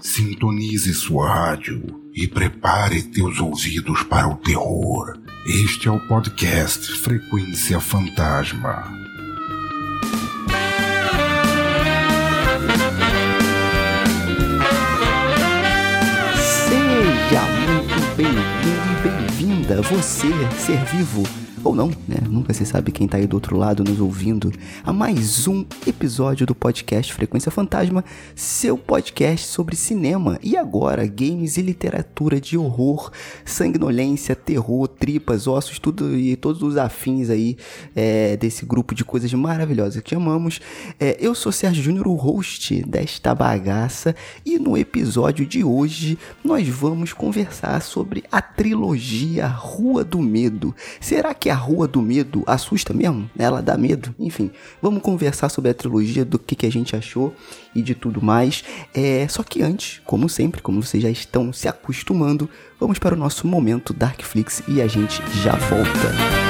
Sintonize sua rádio e prepare teus ouvidos para o terror. Este é o podcast Frequência Fantasma. Seja muito bem-vindo e bem-vinda, você, ser vivo ou não, né? Nunca se sabe quem tá aí do outro lado nos ouvindo a mais um episódio do podcast Frequência Fantasma, seu podcast sobre cinema e agora games e literatura de horror, sanguinolência, terror, tripas, ossos, tudo e todos os afins aí é, desse grupo de coisas maravilhosas que amamos. É, eu sou Sérgio Júnior, o host desta bagaça e no episódio de hoje nós vamos conversar sobre a trilogia Rua do Medo. Será que a Rua do Medo assusta mesmo? Ela dá medo? Enfim, vamos conversar sobre a trilogia, do que, que a gente achou e de tudo mais. É, só que antes, como sempre, como vocês já estão se acostumando, vamos para o nosso momento Darkflix e a gente já volta.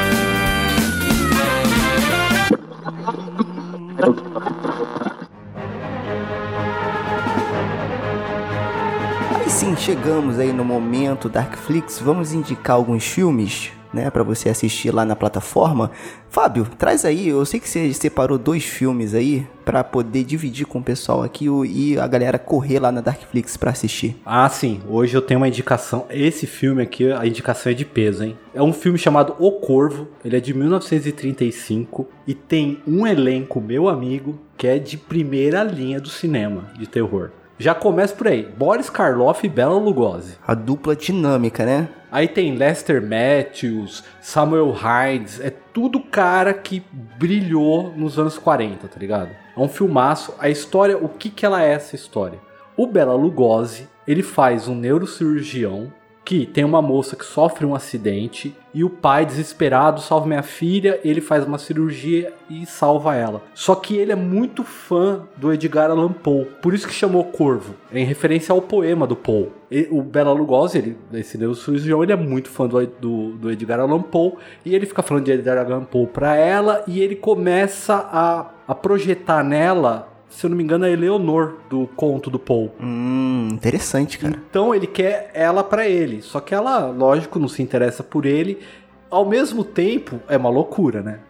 Sim, chegamos aí no momento Darkflix. Vamos indicar alguns filmes né, para você assistir lá na plataforma. Fábio, traz aí, eu sei que você separou dois filmes aí para poder dividir com o pessoal aqui e a galera correr lá na Darkflix para assistir. Ah, sim. Hoje eu tenho uma indicação. Esse filme aqui, a indicação é de peso, hein? É um filme chamado O Corvo. Ele é de 1935 e tem um elenco, meu amigo, que é de primeira linha do cinema de terror. Já começa por aí. Boris Karloff e Bela Lugosi. A dupla dinâmica, né? Aí tem Lester Matthews, Samuel Hines, é tudo cara que brilhou nos anos 40, tá ligado? É um filmaço. A história, o que que ela é essa história? O Bela Lugosi, ele faz um neurocirurgião que tem uma moça que sofre um acidente e o pai desesperado salva minha filha, ele faz uma cirurgia e salva ela. Só que ele é muito fã do Edgar Allan Poe, por isso que chamou Corvo, em referência ao poema do Poe. E, o Bela Lugosi, ele, esse neurocirurgião, ele é muito fã do, do, do Edgar Allan Poe e ele fica falando de Edgar Allan Poe pra ela e ele começa a, a projetar nela se eu não me engano, é Eleonor do conto do Paul. Hum, interessante, cara. Então ele quer ela para ele. Só que ela, lógico, não se interessa por ele. Ao mesmo tempo, é uma loucura, né?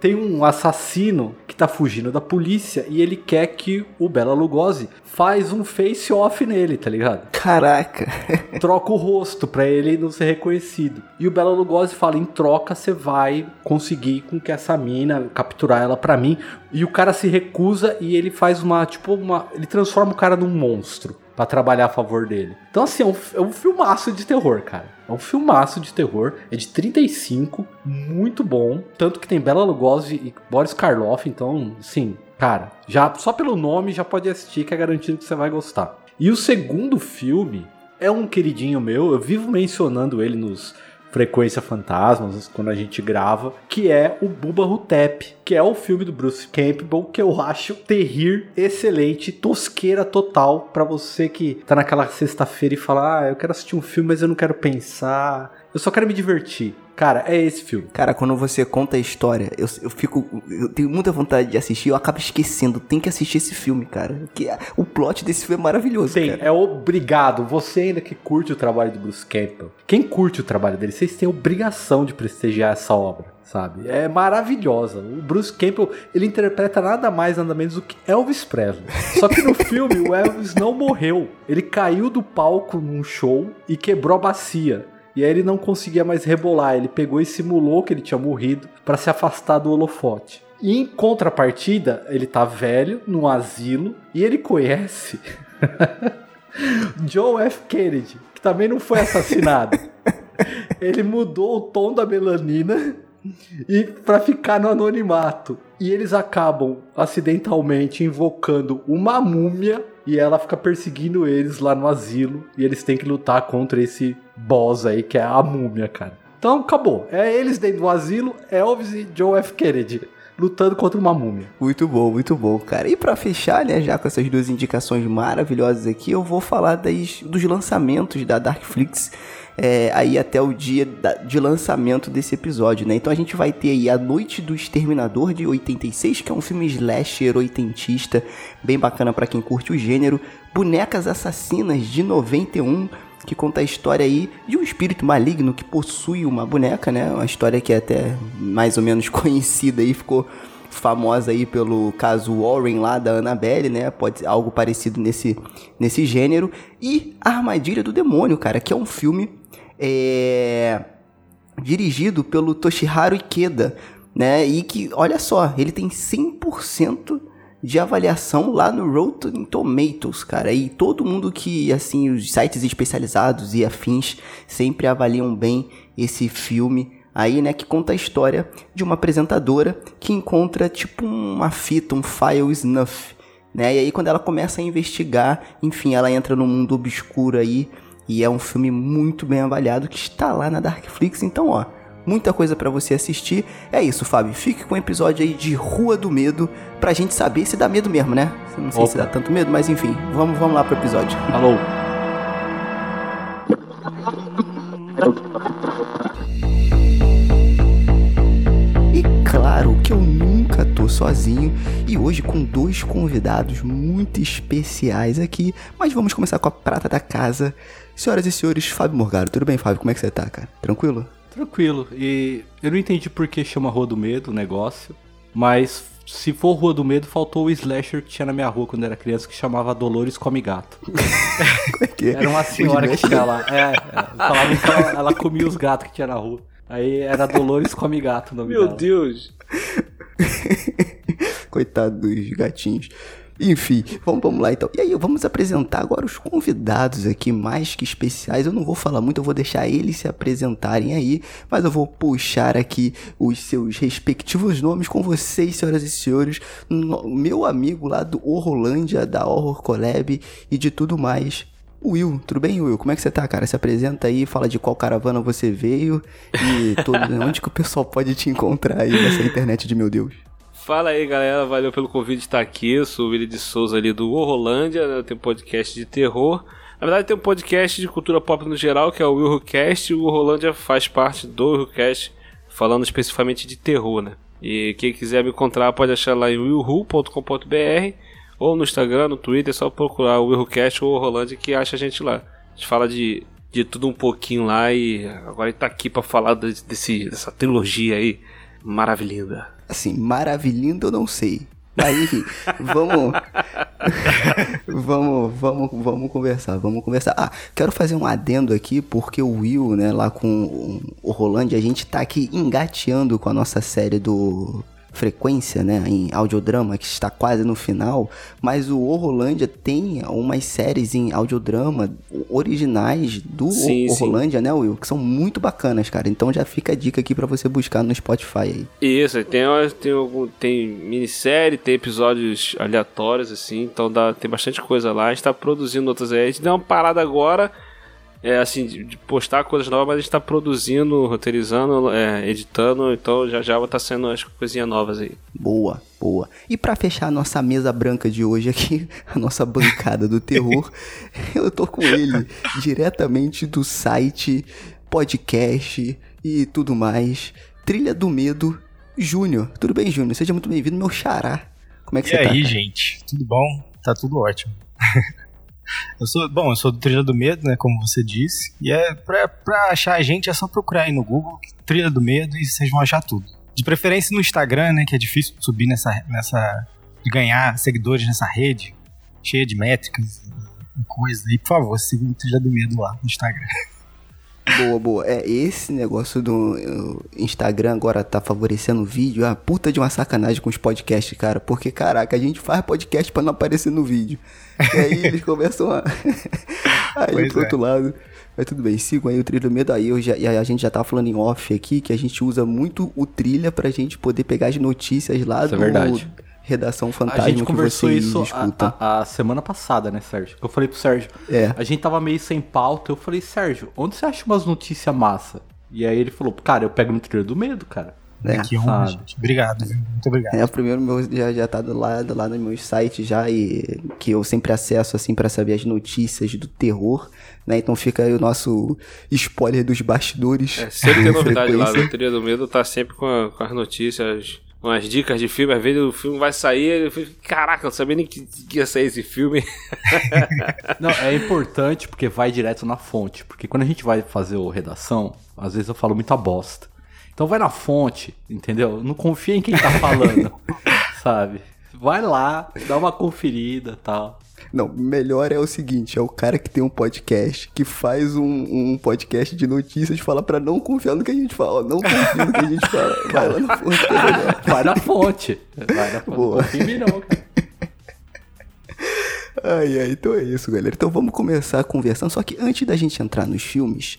Tem um assassino que tá fugindo da polícia e ele quer que o Bela Lugosi faz um face-off nele, tá ligado? Caraca. Troca o rosto pra ele não ser reconhecido. E o Bela Lugosi fala, em troca você vai conseguir com que essa mina, capturar ela pra mim. E o cara se recusa e ele faz uma, tipo, uma... Ele transforma o cara num monstro para trabalhar a favor dele. Então, assim, é um, é um filmaço de terror, cara. É um filmaço de terror. É de 35, muito bom. Tanto que tem Bela Lugosi e Boris Karloff. Então, assim, cara, já só pelo nome já pode assistir que é garantido que você vai gostar. E o segundo filme é um queridinho meu. Eu vivo mencionando ele nos Frequência Fantasmas, quando a gente grava, que é o Bubba Hotep, que é o filme do Bruce Campbell, que eu acho terrir excelente, tosqueira total, para você que tá naquela sexta-feira e fala, ah, eu quero assistir um filme, mas eu não quero pensar, eu só quero me divertir. Cara, é esse filme. Cara, quando você conta a história, eu, eu fico. Eu tenho muita vontade de assistir, eu acabo esquecendo. Tem que assistir esse filme, cara. Que o plot desse filme é maravilhoso. Tem, cara. é obrigado. Você ainda que curte o trabalho do Bruce Campbell, quem curte o trabalho dele, vocês têm obrigação de prestigiar essa obra. Sabe? É maravilhosa. O Bruce Campbell, ele interpreta nada mais, nada menos do que Elvis Presley. Só que no filme, o Elvis não morreu. Ele caiu do palco num show e quebrou a bacia. E aí ele não conseguia mais rebolar. Ele pegou e simulou que ele tinha morrido para se afastar do holofote. E em contrapartida, ele tá velho, num asilo, e ele conhece John F. Kennedy, que também não foi assassinado. ele mudou o tom da melanina e para ficar no anonimato. E eles acabam acidentalmente invocando uma múmia e ela fica perseguindo eles lá no asilo e eles têm que lutar contra esse boss aí que é a múmia, cara. Então acabou. É eles dentro do asilo, Elvis e John F. Kennedy. lutando contra uma múmia. Muito bom, muito bom, cara. E para fechar, né, já com essas duas indicações maravilhosas aqui, eu vou falar das, dos lançamentos da Darkflix é, aí até o dia da, de lançamento desse episódio, né? Então a gente vai ter aí A Noite do Exterminador de 86, que é um filme slasher oitentista, bem bacana para quem curte o gênero. Bonecas Assassinas de 91, que conta a história aí de um espírito maligno que possui uma boneca, né? Uma história que é até mais ou menos conhecida aí, ficou famosa aí pelo caso Warren lá da Annabelle, né? Pode algo parecido nesse, nesse gênero. E Armadilha do Demônio, cara, que é um filme é, dirigido pelo Toshiharu Ikeda, né? E que, olha só, ele tem 100% de avaliação lá no Rotten Tomatoes, cara. E todo mundo que, assim, os sites especializados e afins sempre avaliam bem esse filme aí, né, que conta a história de uma apresentadora que encontra tipo uma fita, um file snuff, né? E aí quando ela começa a investigar, enfim, ela entra num mundo obscuro aí e é um filme muito bem avaliado que está lá na Darkflix, então, ó, muita coisa para você assistir. É isso, Fábio. Fique com o episódio aí de Rua do Medo pra gente saber se dá medo mesmo, né? Não sei Opa. se dá tanto medo, mas enfim, vamos, vamos lá pro episódio. Falou. E claro que eu nunca tô sozinho e hoje com dois convidados muito especiais aqui, mas vamos começar com a prata da casa. Senhoras e senhores, Fábio Morgado, tudo bem, Fábio? Como é que você tá, cara? Tranquilo? Tranquilo. E eu não entendi por que chama Rua do Medo o negócio, mas se for Rua do Medo, faltou o slasher que tinha na minha rua quando eu era criança, que chamava Dolores Come Gato. é, é era uma senhora que tinha lá. É, é falava que ela, ela, comia os gatos que tinha na rua. Aí era Dolores Come Gato o nome Meu dela. Deus! Coitado dos gatinhos. Enfim, vamos, vamos lá então. E aí, vamos apresentar agora os convidados aqui, mais que especiais. Eu não vou falar muito, eu vou deixar eles se apresentarem aí, mas eu vou puxar aqui os seus respectivos nomes com vocês, senhoras e senhores. No, meu amigo lá do Horrorlândia, da Horror Collab e de tudo mais. Will, tudo bem, Will? Como é que você tá, cara? Se apresenta aí, fala de qual caravana você veio e todo, onde que o pessoal pode te encontrar aí nessa internet de meu Deus. Fala aí, galera. Valeu pelo convite de estar aqui. Eu sou o Willi de Souza ali do Horrolândia. Né? Tem um podcast de terror. Na verdade, tem um podcast de cultura pop no geral, que é o Willcast. O Horrolândia faz parte do Willcast, falando especificamente de terror, né? E quem quiser me encontrar pode achar lá em willhu.com.br ou no Instagram, no Twitter, é só procurar o Willcast ou o Horrolândia que acha a gente lá. A gente fala de, de tudo um pouquinho lá e agora ele tá aqui para falar desse, dessa trilogia aí maravilhosa assim, maravilhindo eu não sei. Mas enfim, vamos. vamos, vamos, vamos conversar, vamos conversar. Ah, quero fazer um adendo aqui, porque o Will, né, lá com o Roland, a gente tá aqui engateando com a nossa série do frequência, né, em audiodrama, que está quase no final, mas o Horrolândia tem umas séries em audiodrama originais do sim, né, Will, que são muito bacanas, cara. Então já fica a dica aqui para você buscar no Spotify aí. Isso, tem, tem, tem minissérie, tem episódios aleatórios, assim, então dá, tem bastante coisa lá. A gente tá produzindo outras aí. A gente deu uma parada agora é, assim, de, de, postar coisas novas, mas a gente tá produzindo, roteirizando, é, editando, então já já vai tá sendo as coisinhas novas aí. Boa, boa. E para fechar a nossa mesa branca de hoje aqui, a nossa bancada do terror, eu tô com ele diretamente do site, podcast e tudo mais. Trilha do Medo, Júnior. Tudo bem, Júnior? Seja muito bem-vindo, meu xará. Como é que e você aí, tá? E aí, gente? Tudo bom? Tá tudo ótimo. Eu sou, bom, eu sou do Trilha do Medo, né, como você disse. E é pra, pra achar a gente é só procurar aí no Google Trilha do Medo e vocês vão achar tudo. De preferência no Instagram, né, que é difícil subir nessa nessa ganhar seguidores nessa rede cheia de métricas e coisas. E por favor, siga o Trilha do Medo lá no Instagram. Boa, boa. É, esse negócio do Instagram agora tá favorecendo o vídeo. É a puta de uma sacanagem com os podcasts, cara. Porque, caraca, a gente faz podcast para não aparecer no vídeo. E aí eles começam a. aí pois pro é. outro lado. Mas tudo bem, sigam aí o Trilha do Medo. Aí eu já, a gente já tá falando em off aqui que a gente usa muito o Trilha pra gente poder pegar as notícias lá Isso é do. É verdade Redação Fantasma a gente conversou isso a, a, a, semana passada, né, Sérgio? Eu falei pro Sérgio, é. a gente tava meio sem pauta, eu falei, Sérgio, onde você acha umas notícias massa? E aí ele falou, cara, eu pego no trilho do medo, cara. né? Que honra, gente. Obrigado, viu? Muito obrigado. É, o primeiro meu já, já tá do lado, lá nos meus sites já, e que eu sempre acesso, assim, pra saber as notícias do terror, né? Então fica aí o nosso spoiler dos bastidores. É, sempre tem novidade lá. A Teoria do Medo tá sempre com, a- com as notícias, com as dicas de filme. Às vezes o filme vai sair, eu fico, caraca, eu não sabia nem que, que ia sair esse filme. Não, é importante porque vai direto na fonte. Porque quando a gente vai fazer o redação, às vezes eu falo muita bosta. Então vai na fonte, entendeu? Não confia em quem tá falando, sabe? Vai lá, dá uma conferida tal. Não, melhor é o seguinte, é o cara que tem um podcast, que faz um, um podcast de notícias, fala pra não confiar no que a gente fala, não confia no que a gente fala. Vai lá na fonte, é. Vai na fonte. Vai na fonte. Boa. Confia em mim não, cara. Ai, ai, então é isso, galera. Então vamos começar conversando. Só que antes da gente entrar nos filmes,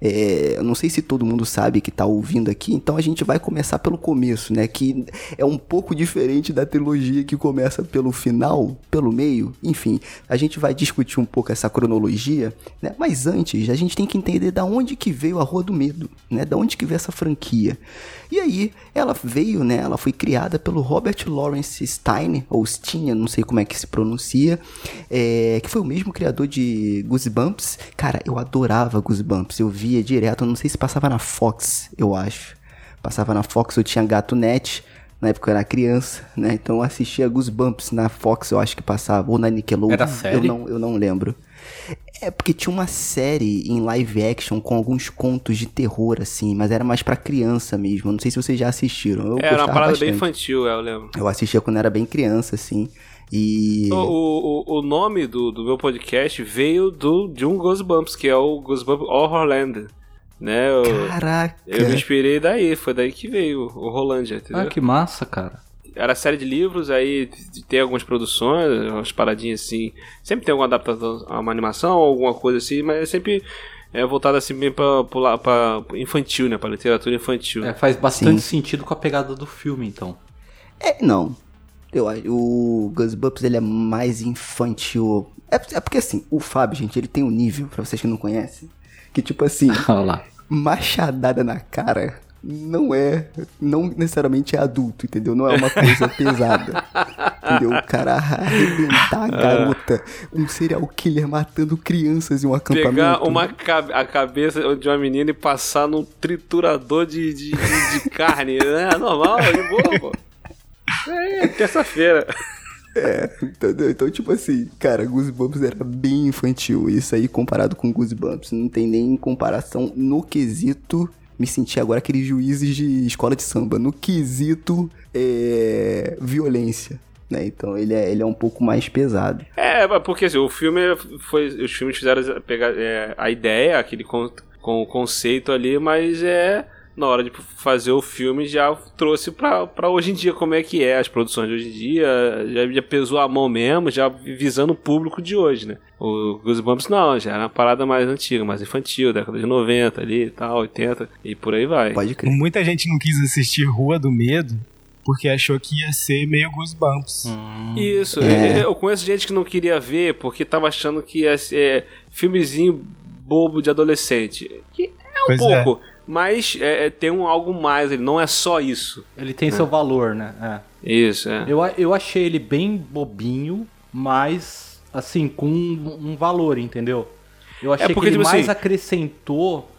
é, eu não sei se todo mundo sabe que tá ouvindo aqui, então a gente vai começar pelo começo, né? Que é um pouco diferente da trilogia que começa pelo final, pelo meio, enfim. A gente vai discutir um pouco essa cronologia, né? Mas antes, a gente tem que entender da onde que veio a Rua do Medo, né? Da onde que veio essa franquia. E aí, ela veio, né? Ela foi criada pelo Robert Lawrence Stein, ou Stein, não sei como é que se pronuncia, é, que foi o mesmo criador de Goosebumps. Cara, eu adorava Goosebumps, eu via direto, não sei se passava na Fox, eu acho. Passava na Fox, eu tinha Gato Net, na época eu era criança, né? Então eu assistia Goosebumps na Fox, eu acho que passava, ou na Nickelodeon. Era série? Eu não, eu não lembro. É porque tinha uma série em live action com alguns contos de terror, assim, mas era mais pra criança mesmo. Não sei se vocês já assistiram. Eu Era uma parada bem bastante. infantil, é, eu lembro. Eu assistia quando era bem criança, assim. E. O, o, o nome do, do meu podcast veio do, de um Goosebumps, que é o Goosebumps Horrorland. Né? Eu, Caraca! eu me inspirei daí, foi daí que veio o Rolândia, entendeu? Ah, que massa, cara. Era série de livros, aí tem algumas produções, umas paradinhas assim. Sempre tem alguma adaptação a uma animação, alguma coisa assim, mas é sempre é voltado assim bem pra, pro la- pra infantil, né? Pra literatura infantil. É, faz bastante Sim. sentido com a pegada do filme, então. É, não. Eu, o Goosebumps ele é mais infantil. É, é porque assim, o Fábio, gente, ele tem um nível, pra vocês que não conhecem, que tipo assim, Olha lá. machadada na cara não é, não necessariamente é adulto, entendeu? Não é uma coisa pesada. Entendeu? O cara arrebentar a garota, um serial killer matando crianças em um acampamento. Pegar uma a cabeça de uma menina e passar num triturador de, de, de- de carne. É normal, de boa, pô. É, terça-feira. Entendeu? Então, tipo assim, cara, Goosebumps era bem infantil. Isso aí comparado com Goosebumps, não tem nem comparação no quesito. Me senti agora aqueles juízes de escola de samba. No quesito é, violência. Né? Então ele é, ele é um pouco mais pesado. É, porque assim, o filme foi. Os filmes fizeram pegar é, a ideia, aquele con, com o conceito ali, mas é. Na hora de fazer o filme já trouxe pra, pra hoje em dia como é que é as produções de hoje em dia, já, já pesou a mão mesmo, já visando o público de hoje, né? O Goosebumps não, já era uma parada mais antiga, mais infantil, década de 90 ali e tal, 80 e por aí vai. Pode crer. Muita gente não quis assistir Rua do Medo porque achou que ia ser meio Goosebumps. Isso, É. eu conheço gente que não queria ver porque tava achando que ia ser filmezinho bobo de adolescente. Que é um Pois é. Mas é, é, tem um algo mais, ele não é só isso. Ele tem seu valor, né? É. Isso, é. Eu, eu achei ele bem bobinho, mas assim, com um, um valor, entendeu? Eu achei porque, que ele tipo mais assim- acrescentou.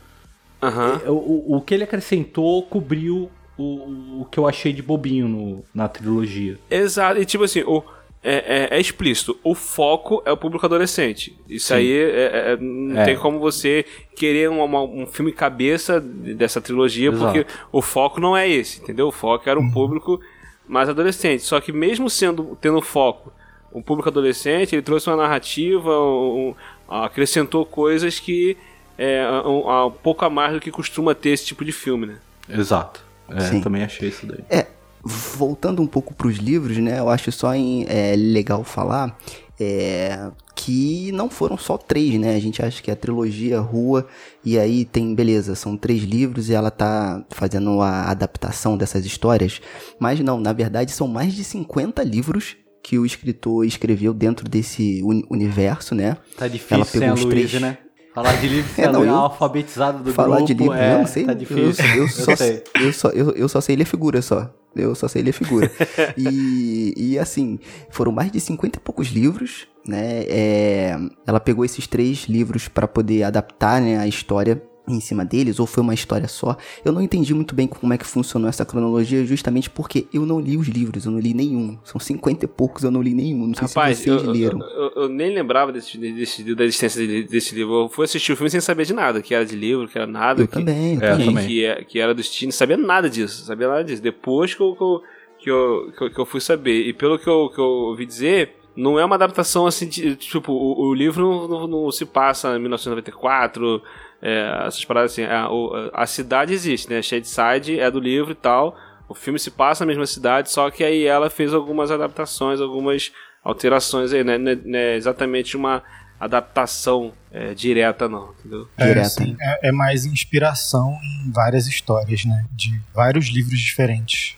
Aham. O, o, o que ele acrescentou cobriu o, o que eu achei de bobinho no, na trilogia. Exato, e tipo assim, o, é, é- é explícito, o foco é o público adolescente. Isso aí é- é- é- não É. tem como você querer uma- uma- um filme cabeça dessa trilogia, Exato. porque o foco não é esse, entendeu? O foco era um público mais adolescente. Só que mesmo sendo tendo foco um público adolescente, ele trouxe uma narrativa, um- um- acrescentou coisas que é um, um pouco a mais do que costuma ter esse tipo de filme, né? Exato. É, Sim. também achei isso daí. É, voltando um pouco pros livros, né? Eu acho só em- é, legal falar é, que não foram só três, né? A gente acha que é a trilogia Rua, e aí tem, beleza, são três livros e ela tá fazendo a adaptação dessas histórias. Mas não, na verdade são mais de 50 livros que o escritor escreveu dentro desse uni- universo, né? Tá difícil Ela sem pegou a os Luísa, três. né? Falar de livro, É, não, eu- alfabetizado do Falar grupo, de livro, é, eu não sei. tá eu- difícil. Eu, só, sei. eu, só, eu, eu só sei ler figura só. Eu só sei ler figura. e, e assim, foram mais de 50 e poucos livros, né? É, ela pegou esses três livros pra poder adaptar né, a história em cima deles, ou foi uma história só. Eu não entendi muito bem como é que funcionou essa cronologia, justamente porque eu não li os livros, eu não li nenhum. São 50 e poucos, eu não li nenhum. Não sei Rapaz, se eu, vocês eu, leram. eu- eu nem lembrava desse, desse, da existência desse, livro. Eu fui assistir o filme sem saber de nada, que era de livro, que era nada. Eu que, também, eu É, também. que, é- que era do Steam, não sabia nada disso, sabia nada disso. Depois que eu, que eu, que eu, que eu, que eu fui saber. E pelo que eu, que eu ouvi dizer, não é uma adaptação assim, de, tipo, o, o livro não, não- não se passa em 1994, é, essas paradas assim. A, o- a cidade existe, né? Shadeside é do livro e tal. O filme se passa na mesma cidade, só que aí ela fez algumas adaptações, algumas alterações aí, né? Não é, não é exatamente uma adaptação é, direta, não, entendeu? É, Direta. sim, é, é mais inspiração em várias histórias, né? De vários livros diferentes.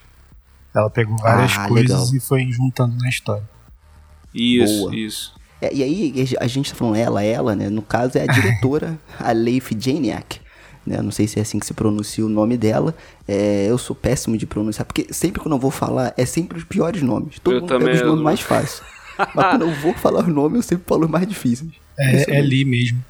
Ela pegou várias Ah, coisas legal. e foi juntando na história. Isso, Boa. isso. É, e aí, a gente tá falando ela, ela, né? No caso é a diretora, a Leif Janiak. Né? Não sei se é assim que se pronuncia o nome dela. É, eu sou péssimo de pronunciar, porque sempre que eu não vou falar, é sempre os piores nomes. Todo Eu mundo também, pega os nomes mais fáceis. Mas quando eu vou falar o nome, eu sempre falo os mais difíceis. Isso É, é Lee mesmo.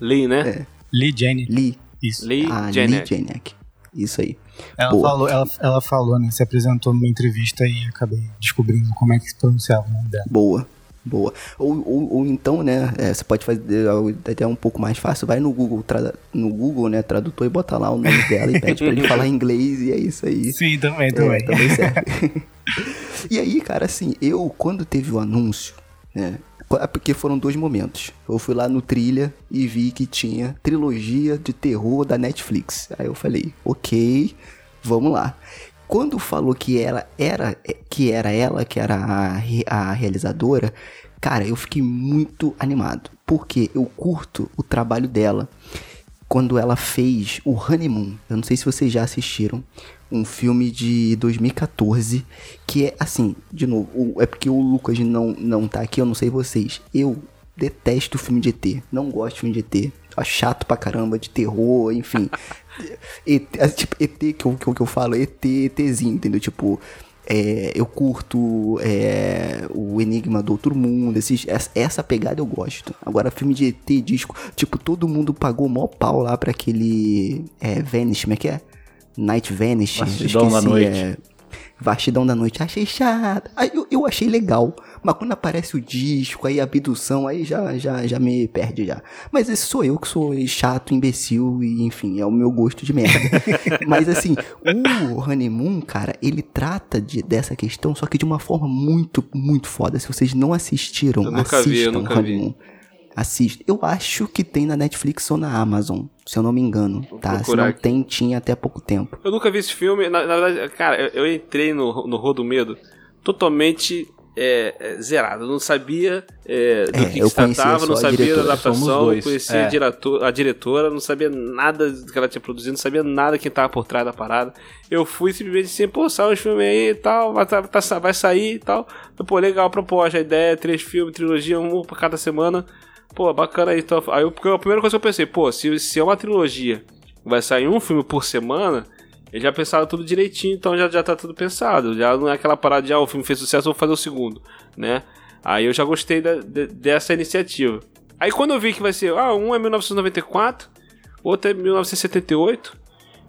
Lee, né? É. Lee Jenny. Lee. Isso. Lee ah, Janek. Lee Janiak. Isso aí. Ela Boa. falou, ela, ela falou, né? Se apresentou numa entrevista e acabei descobrindo como é que se pronunciava o nome dela. Boa. Boa. Ou, ou, ou então, né, é, você pode fazer algo até um pouco mais fácil. Vai no Google, trada- no Google, né, tradutor e bota lá o nome dela e pede pra ele falar inglês e é isso aí. Sim, também, É, também. também serve. e aí, cara, assim, eu, quando teve o anúncio, né? Porque foram dois momentos. Eu fui lá no Trilha e vi que tinha trilogia de terror da Netflix. Aí eu falei, ok, vamos lá. Quando falou que ela era, que era ela, que era a, a realizadora, cara, eu fiquei muito animado. Porque eu curto o trabalho dela quando ela fez o Honeymoon. Eu não sei se vocês já assistiram. Um filme de 2014. Que é assim, de novo, o- é porque o Lucas não, não tá aqui, eu não sei vocês. Eu detesto filme de ET. Não gosto de filme de ET. Chato pra caramba, de terror, enfim. ET, é, tipo, ET que eu, que eu, que eu falo, ET, ETzinho, entendeu? Tipo, é, eu curto é, o Enigma do Outro Mundo, esses, essa, essa pegada eu gosto. Agora, filme de ET, disco, tipo, todo mundo pagou mó pau lá pra aquele é, Vanish, como é que é? Night Vanish. Vastidão da Noite. É, Vastidão da Noite. Achei chato. Aí eu, eu achei legal. Mas quando aparece o disco, aí a abdução, aí já, já, já me perde já. Mas esse sou eu que sou chato, imbecil e enfim, é o meu gosto de merda. Mas assim, o Honeymoon, cara, ele trata de, dessa questão, só que de uma forma muito, muito foda. Se vocês não assistiram, Eu nunca assistam vi, eu nunca vi. Assista. Eu acho que tem na Netflix ou na Amazon, se eu não me engano, tá? Se não aqui. tem, tinha até pouco tempo. Eu nunca vi esse filme. Na, na verdade, cara, eu, eu entrei no, no Rua do Medo totalmente é, é, zerado. Eu não sabia é, do É, que, que eu se tratava, não a sabia da adaptação, dois, conhecia é. a, diretor, a diretora, não sabia nada do que ela tinha produzido, não sabia nada quem tava por trás da parada. Eu fui simplesmente assim, pô, sai os filmes aí e tal, vai, tá- tá- vai sair e tal. Pô, legal a proposta, a ideia, três filmes, trilogia, um por cada semana. Pô, bacana aí. Então, aí eu, a primeira coisa que eu pensei, pô, se, se é uma trilogia, vai sair um filme por semana, eles já pensaram tudo direitinho, então já, já tá tudo pensado. Já não é aquela parada de, ah, o filme fez sucesso, vou fazer o segundo, né? Aí eu já gostei da- de- dessa iniciativa. Aí quando eu vi que vai ser, ah, um é 1994, outro é 1978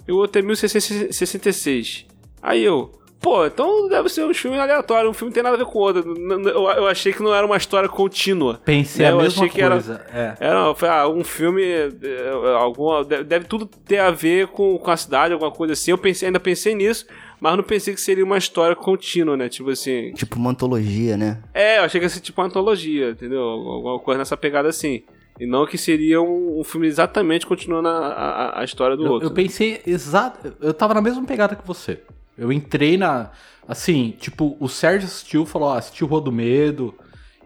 e o outro é 1666. Aí eu, pô, então deve ser um filme aleatório, um filme não tem nada a ver com o outro. Eu, eu achei que não era uma história contínua. Pensei É, a eu mesma achei que era- coisa. É. Era foi, ah, um filme, é, alguma, deve, deve tudo ter a ver com, com a cidade, alguma coisa assim. Eu pensei, ainda pensei nisso, mas não pensei que seria uma história contínua, né? Tipo assim. Tipo uma antologia, né? É, eu achei que ia ser tipo uma antologia, entendeu? Alguma coisa nessa pegada assim. E não que seria um, um filme exatamente continuando a, a, a história do Eu, outro. eu pensei exato. Eu tava na mesma pegada que você. Eu entrei na. Assim, tipo, o Sérgio assistiu, falou, ah, assistiu Rua do Medo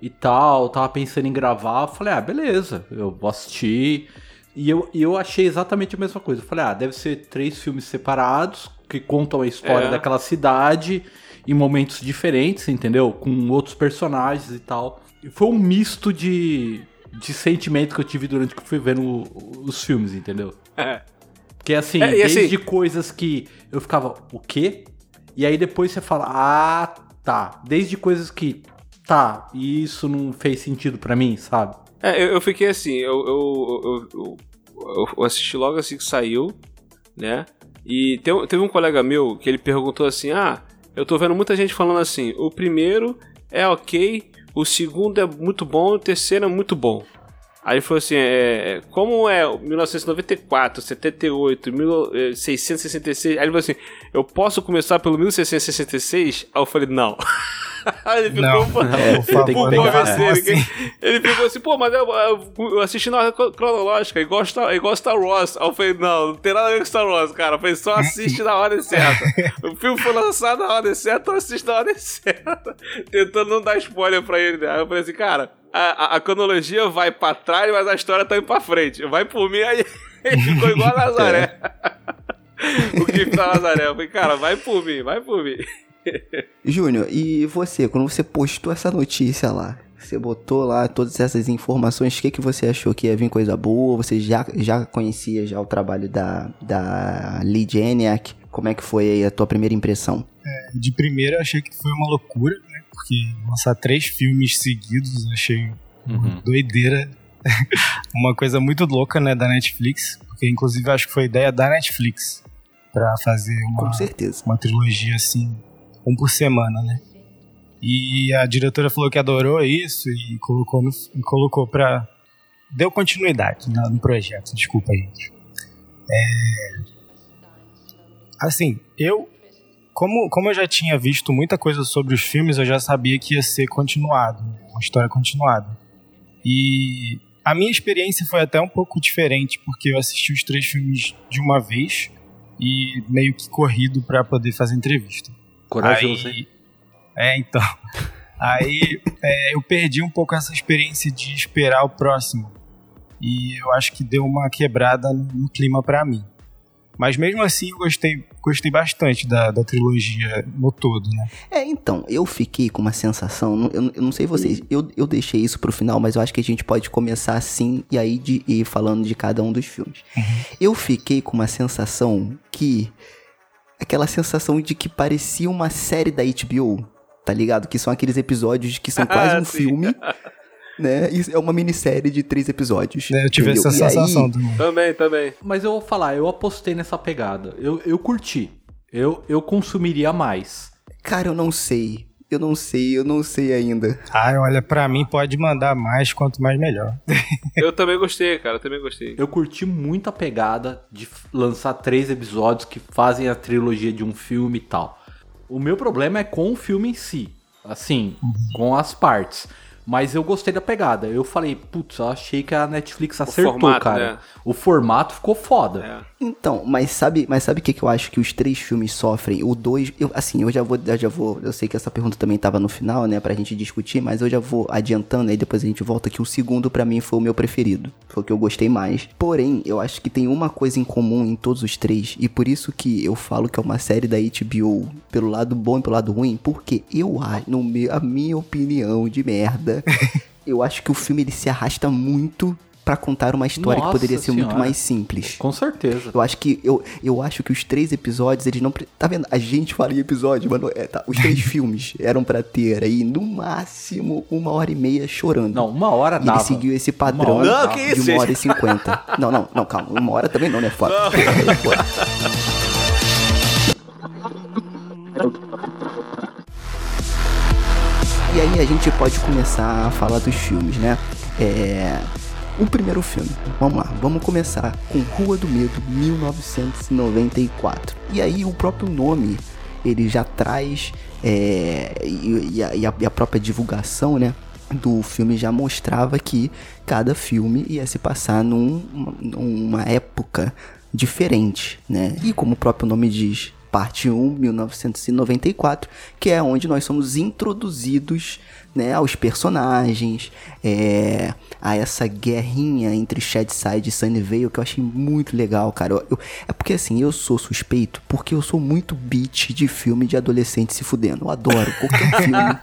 e tal. Tava pensando em gravar. Eu falei, ah, beleza, eu vou assistir. E eu, e eu achei exatamente a mesma coisa. Eu falei, ah, deve ser três filmes separados que contam a história É. daquela cidade em momentos diferentes, entendeu? Com outros personagens e tal. E foi um misto de de sentimento que eu tive durante que eu fui vendo os filmes, entendeu? É. Porque assim, É, e assim- desde coisas que eu ficava, o quê? E aí depois você fala, ah, tá. Desde coisas que, tá, isso não fez sentido pra mim, sabe? É, eu, eu fiquei assim, eu, eu, eu, eu- eu assisti logo assim que saiu, né? E tem- teve um colega meu que ele perguntou assim: Ah, eu tô vendo muita gente falando assim, o primeiro é ok, o segundo é muito bom, o terceiro é muito bom. Aí ele falou assim: é, como é 1994, 78, 1666? Aí ele falou assim: eu posso começar pelo 1666? Aí eu falei: não. Aí ele ficou. Não, É, por tem assim. ele ficou assim, pô, mas eu, eu, assisti na ordem cronológica, igual Star, igual Star Wars. Aí eu falei, não, não tem nada a ver com Star Wars, cara. Eu falei, só assiste na ordem certa. O filme foi lançado na ordem certa, então assiste na ordem certa. Tentando não dar spoiler pra ele, né? Aí eu falei assim, cara, a, a, a cronologia vai pra trás, mas a história tá indo pra frente. Vai por mim, aí ficou igual a Nazaré. o que tá Nazaré. Eu falei, cara, vai por mim, vai por mim. Júnior, e você, quando você postou essa notícia lá, você botou lá todas essas informações, o que, que você achou que ia vir coisa boa? Você já, já conhecia já o trabalho da, da Lee Janiak? Como é que foi aí a tua primeira impressão? De primeira eu achei que foi uma loucura? Porque lançar três filmes seguidos eu achei Uhum. doideira. uma coisa muito louca, né, da Netflix. Porque inclusive acho que foi ideia da Netflix pra fazer uma, Com certeza. uma trilogia assim, um por semana, né? E a diretora falou que adorou isso e colocou, no, e colocou pra. Deu continuidade no, no projeto, desculpa, gente. É, assim, eu. Como, como eu já tinha visto muita coisa sobre os filmes, eu já sabia que ia ser continuado, uma história continuada. E a minha experiência foi até um pouco diferente, porque eu assisti os três filmes de uma vez e meio que corrido pra poder fazer entrevista. Corajoso, hein? Aí, é, então. Aí é, eu perdi um pouco essa experiência de esperar o próximo. E eu acho que deu uma quebrada no, no clima pra mim. Mas mesmo assim eu gostei, gostei bastante da, da trilogia no todo, né? É, então, eu fiquei com uma sensação, eu, eu não sei vocês, eu, eu deixei isso pro final, mas eu acho que a gente pode começar assim e aí de ir falando de cada um dos filmes. Eu fiquei com uma sensação que. Aquela sensação de que parecia uma série da HBO, tá ligado? Que são aqueles episódios que são quase um filme, né? E é uma minissérie de três episódios. Eu tive entendeu? essa E aí- sensação também. Também, também. Mas eu vou falar, eu apostei nessa pegada. Eu, eu curti. Eu, eu consumiria mais. Cara, eu não sei. Eu não sei, eu não sei ainda. Ah, olha, pra mim pode mandar mais, quanto mais melhor. Eu também gostei, cara, eu também gostei. Eu curti muito a pegada de lançar três episódios que fazem a trilogia de um filme e tal. O meu problema é com o filme em si. Assim, com as partes. Mas eu gostei da pegada. Eu falei, putz, eu achei que a Netflix acertou, formato, cara. né? O formato ficou foda. É. Então, mas sabe, mas sabe o que, que eu acho que os três filmes sofrem? O dois, eu, assim, eu já vou, eu já vou, eu sei que essa pergunta também tava no final, né, pra gente discutir, mas eu já vou adiantando aí depois a gente volta que o segundo pra mim foi o meu preferido, foi o que eu gostei mais. Porém, eu acho que tem uma coisa em comum em todos os três e por isso que eu falo que é uma série da HBO pelo lado bom e pelo lado ruim, porque eu acho, no meu, a minha opinião de merda, eu acho que o filme ele se arrasta muito pra contar uma história Nossa que poderia ser muito Senhora. mais simples. Com certeza. Eu acho que eu, eu acho que os três episódios, eles não. Tá vendo? A gente fala em episódio, mano. É, tá, os três filmes eram pra ter aí, no máximo, uma hora e meia chorando. Não, uma hora E ele dava. seguiu esse padrão hora Não, que de isso, uma hora e cinquenta. Não, não, não, calma. Uma hora também não, né? Foda. Foda. E aí a gente pode começar a falar dos filmes, né? É. O primeiro filme, vamos lá, vamos começar com Rua do Medo, 1994. E aí o próprio nome, ele já traz, é, e, e a, e a- própria divulgação, né, do filme já mostrava que cada filme ia se passar num- numa época diferente, né? E como o próprio nome diz, parte 1, 1994, que é onde nós somos introduzidos né, aos personagens, é, a essa guerrinha entre Shadside e Sunnyvale, que eu achei muito legal, cara. Eu- eu- é porque assim, eu sou suspeito porque eu sou muito beat de filme de adolescente se fudendo. Eu adoro qualquer filme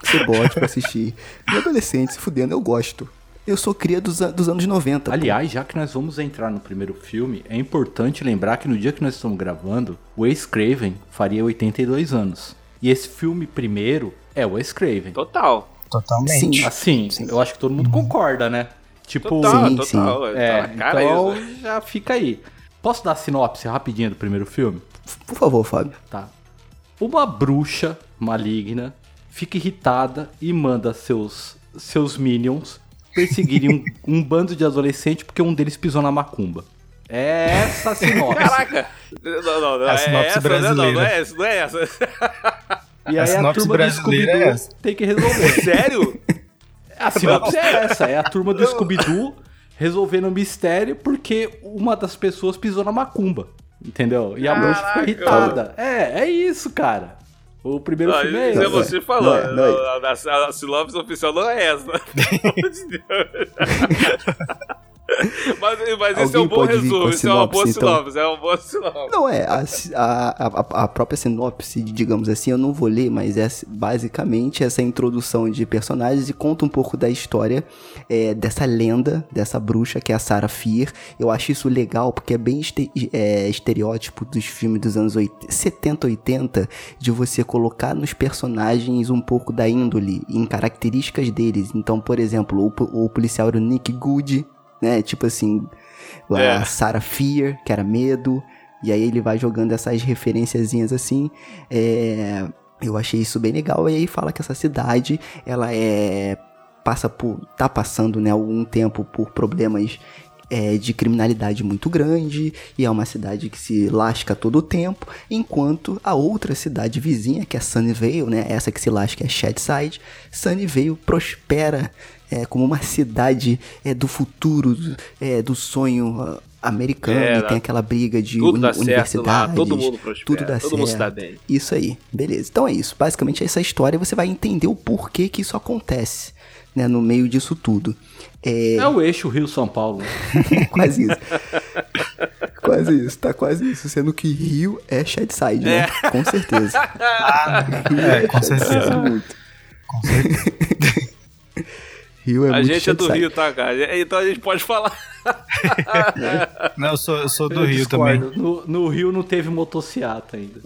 que você bote pra assistir. De adolescente se fudendo, eu gosto. Eu sou cria dos, dos anos 90. pô. Aliás, já que nós vamos entrar no primeiro filme, é importante lembrar que no dia que nós estamos gravando, o Wes Craven faria 82 anos. E esse filme primeiro é o Wes Craven. Total. Totalmente. Sim. Assim, eu acho que todo mundo concorda, né? Tipo, Total, Sim, total. é, tá na cara então isso. já fica aí. Posso dar a sinopse rapidinho do primeiro filme? Por favor, Fábio. Tá. Uma bruxa maligna fica irritada e manda seus, seus minions perseguirem um, um bando de adolescentes porque um deles pisou na macumba. É essa a sinopse. Caraca! Não, não, não. A É sinopse essa, né? Não, não brasileira. é essa, não é essa. E A aí a, sinopse turma do brasileira é essa. tem que resolver. Sério? A sinopse é essa, é a turma do Scooby-Doo resolvendo um mistério porque uma das pessoas pisou na macumba. Entendeu? E a bruxa ficou Caraca. irritada. É, é isso, cara. O primeiro Não, filme é isso é esse. você falou. Não é, não é. A, a, a sinopse oficial não é essa. Pelo amor de Deus. Mas, mas isso é um bom resumo, isso é uma boa sinopse, então? é uma boa sinopse. Não, é, a, a, a, própria sinopse, digamos assim, eu não vou ler, mas é basicamente essa introdução de personagens e conta um pouco da história é, dessa lenda, dessa bruxa que é a Sarah Fear. Eu acho isso legal porque é bem este- é, estereótipo dos filmes dos anos 80, 70, 80, de você colocar nos personagens um pouco da índole, em características deles. Então, por exemplo, o, o policial era o Nick Good, né? Tipo assim, a É. Sarah Fear, que era medo. E aí ele vai jogando essas referenciazinhas assim. É, eu achei isso bem legal. E aí fala que essa cidade, ela é passa por tá passando, né, algum tempo por problemas é, de criminalidade muito grande e é uma cidade que se lasca todo o tempo, enquanto a outra cidade vizinha, que é Sunnyvale, né, essa que se lasca é Shadside, Sunnyvale prospera é, como uma cidade é, do futuro, é, do sonho ah, americano, É, e tem aquela briga de Tudo uni- dá certo lá, universidades, todo mundo prospera, tudo dá todo mundo se dá certo. bem. Isso aí, beleza. Então é isso. Basicamente essa história você vai entender o porquê que isso acontece, né, no meio disso tudo. É, É o eixo Rio-São Paulo. quase isso. quase isso, tá quase isso. Sendo que Rio é Shadside, né? Com certeza. É, com certeza. Muito. Com certeza. Rio é A muito gente é do. Rio, tá, cara? Então a gente pode falar. Não, eu sou, eu sou do Eu Rio discordo. também. No, no Rio não teve motociata ainda.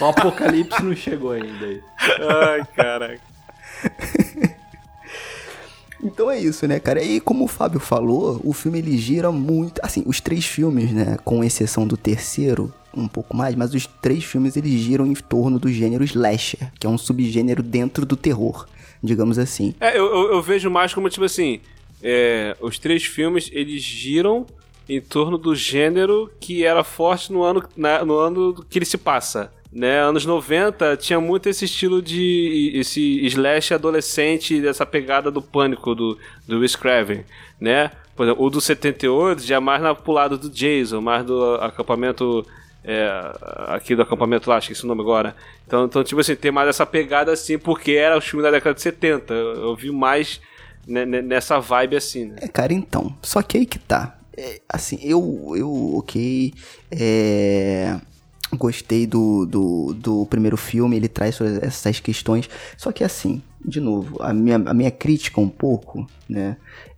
o apocalipse não chegou ainda aí. Ai, caraca. Então é isso, né, cara? E como o Fábio falou, o filme ele gira muito. Assim, os três filmes, né? Com exceção do terceiro, um pouco mais, mas os três filmes eles giram em torno do gênero slasher, que é um subgênero dentro do terror, digamos assim. É, eu, eu, eu vejo mais como, tipo assim, é, os três filmes, eles giram em torno do gênero que era forte no ano, na- no ano que ele se passa. Né, anos 90 tinha muito esse estilo de esse slash adolescente, dessa pegada do pânico do, do Wes Craven, né? Por exemplo, o do 78 já é mais na, pro lado do Jason, mais do acampamento é, aqui do acampamento lá, que esse nome agora. Então, então, tipo assim, tem mais essa pegada assim, porque era o filme da década de 70. Eu, vi mais nessa vibe assim, né? É, cara, então. Só que aí que tá. É, assim, eu, eu, ok. É. Gostei do, do, do primeiro filme, ele traz essas questões. Só que assim, de novo, a minha, a minha crítica um pouco, né?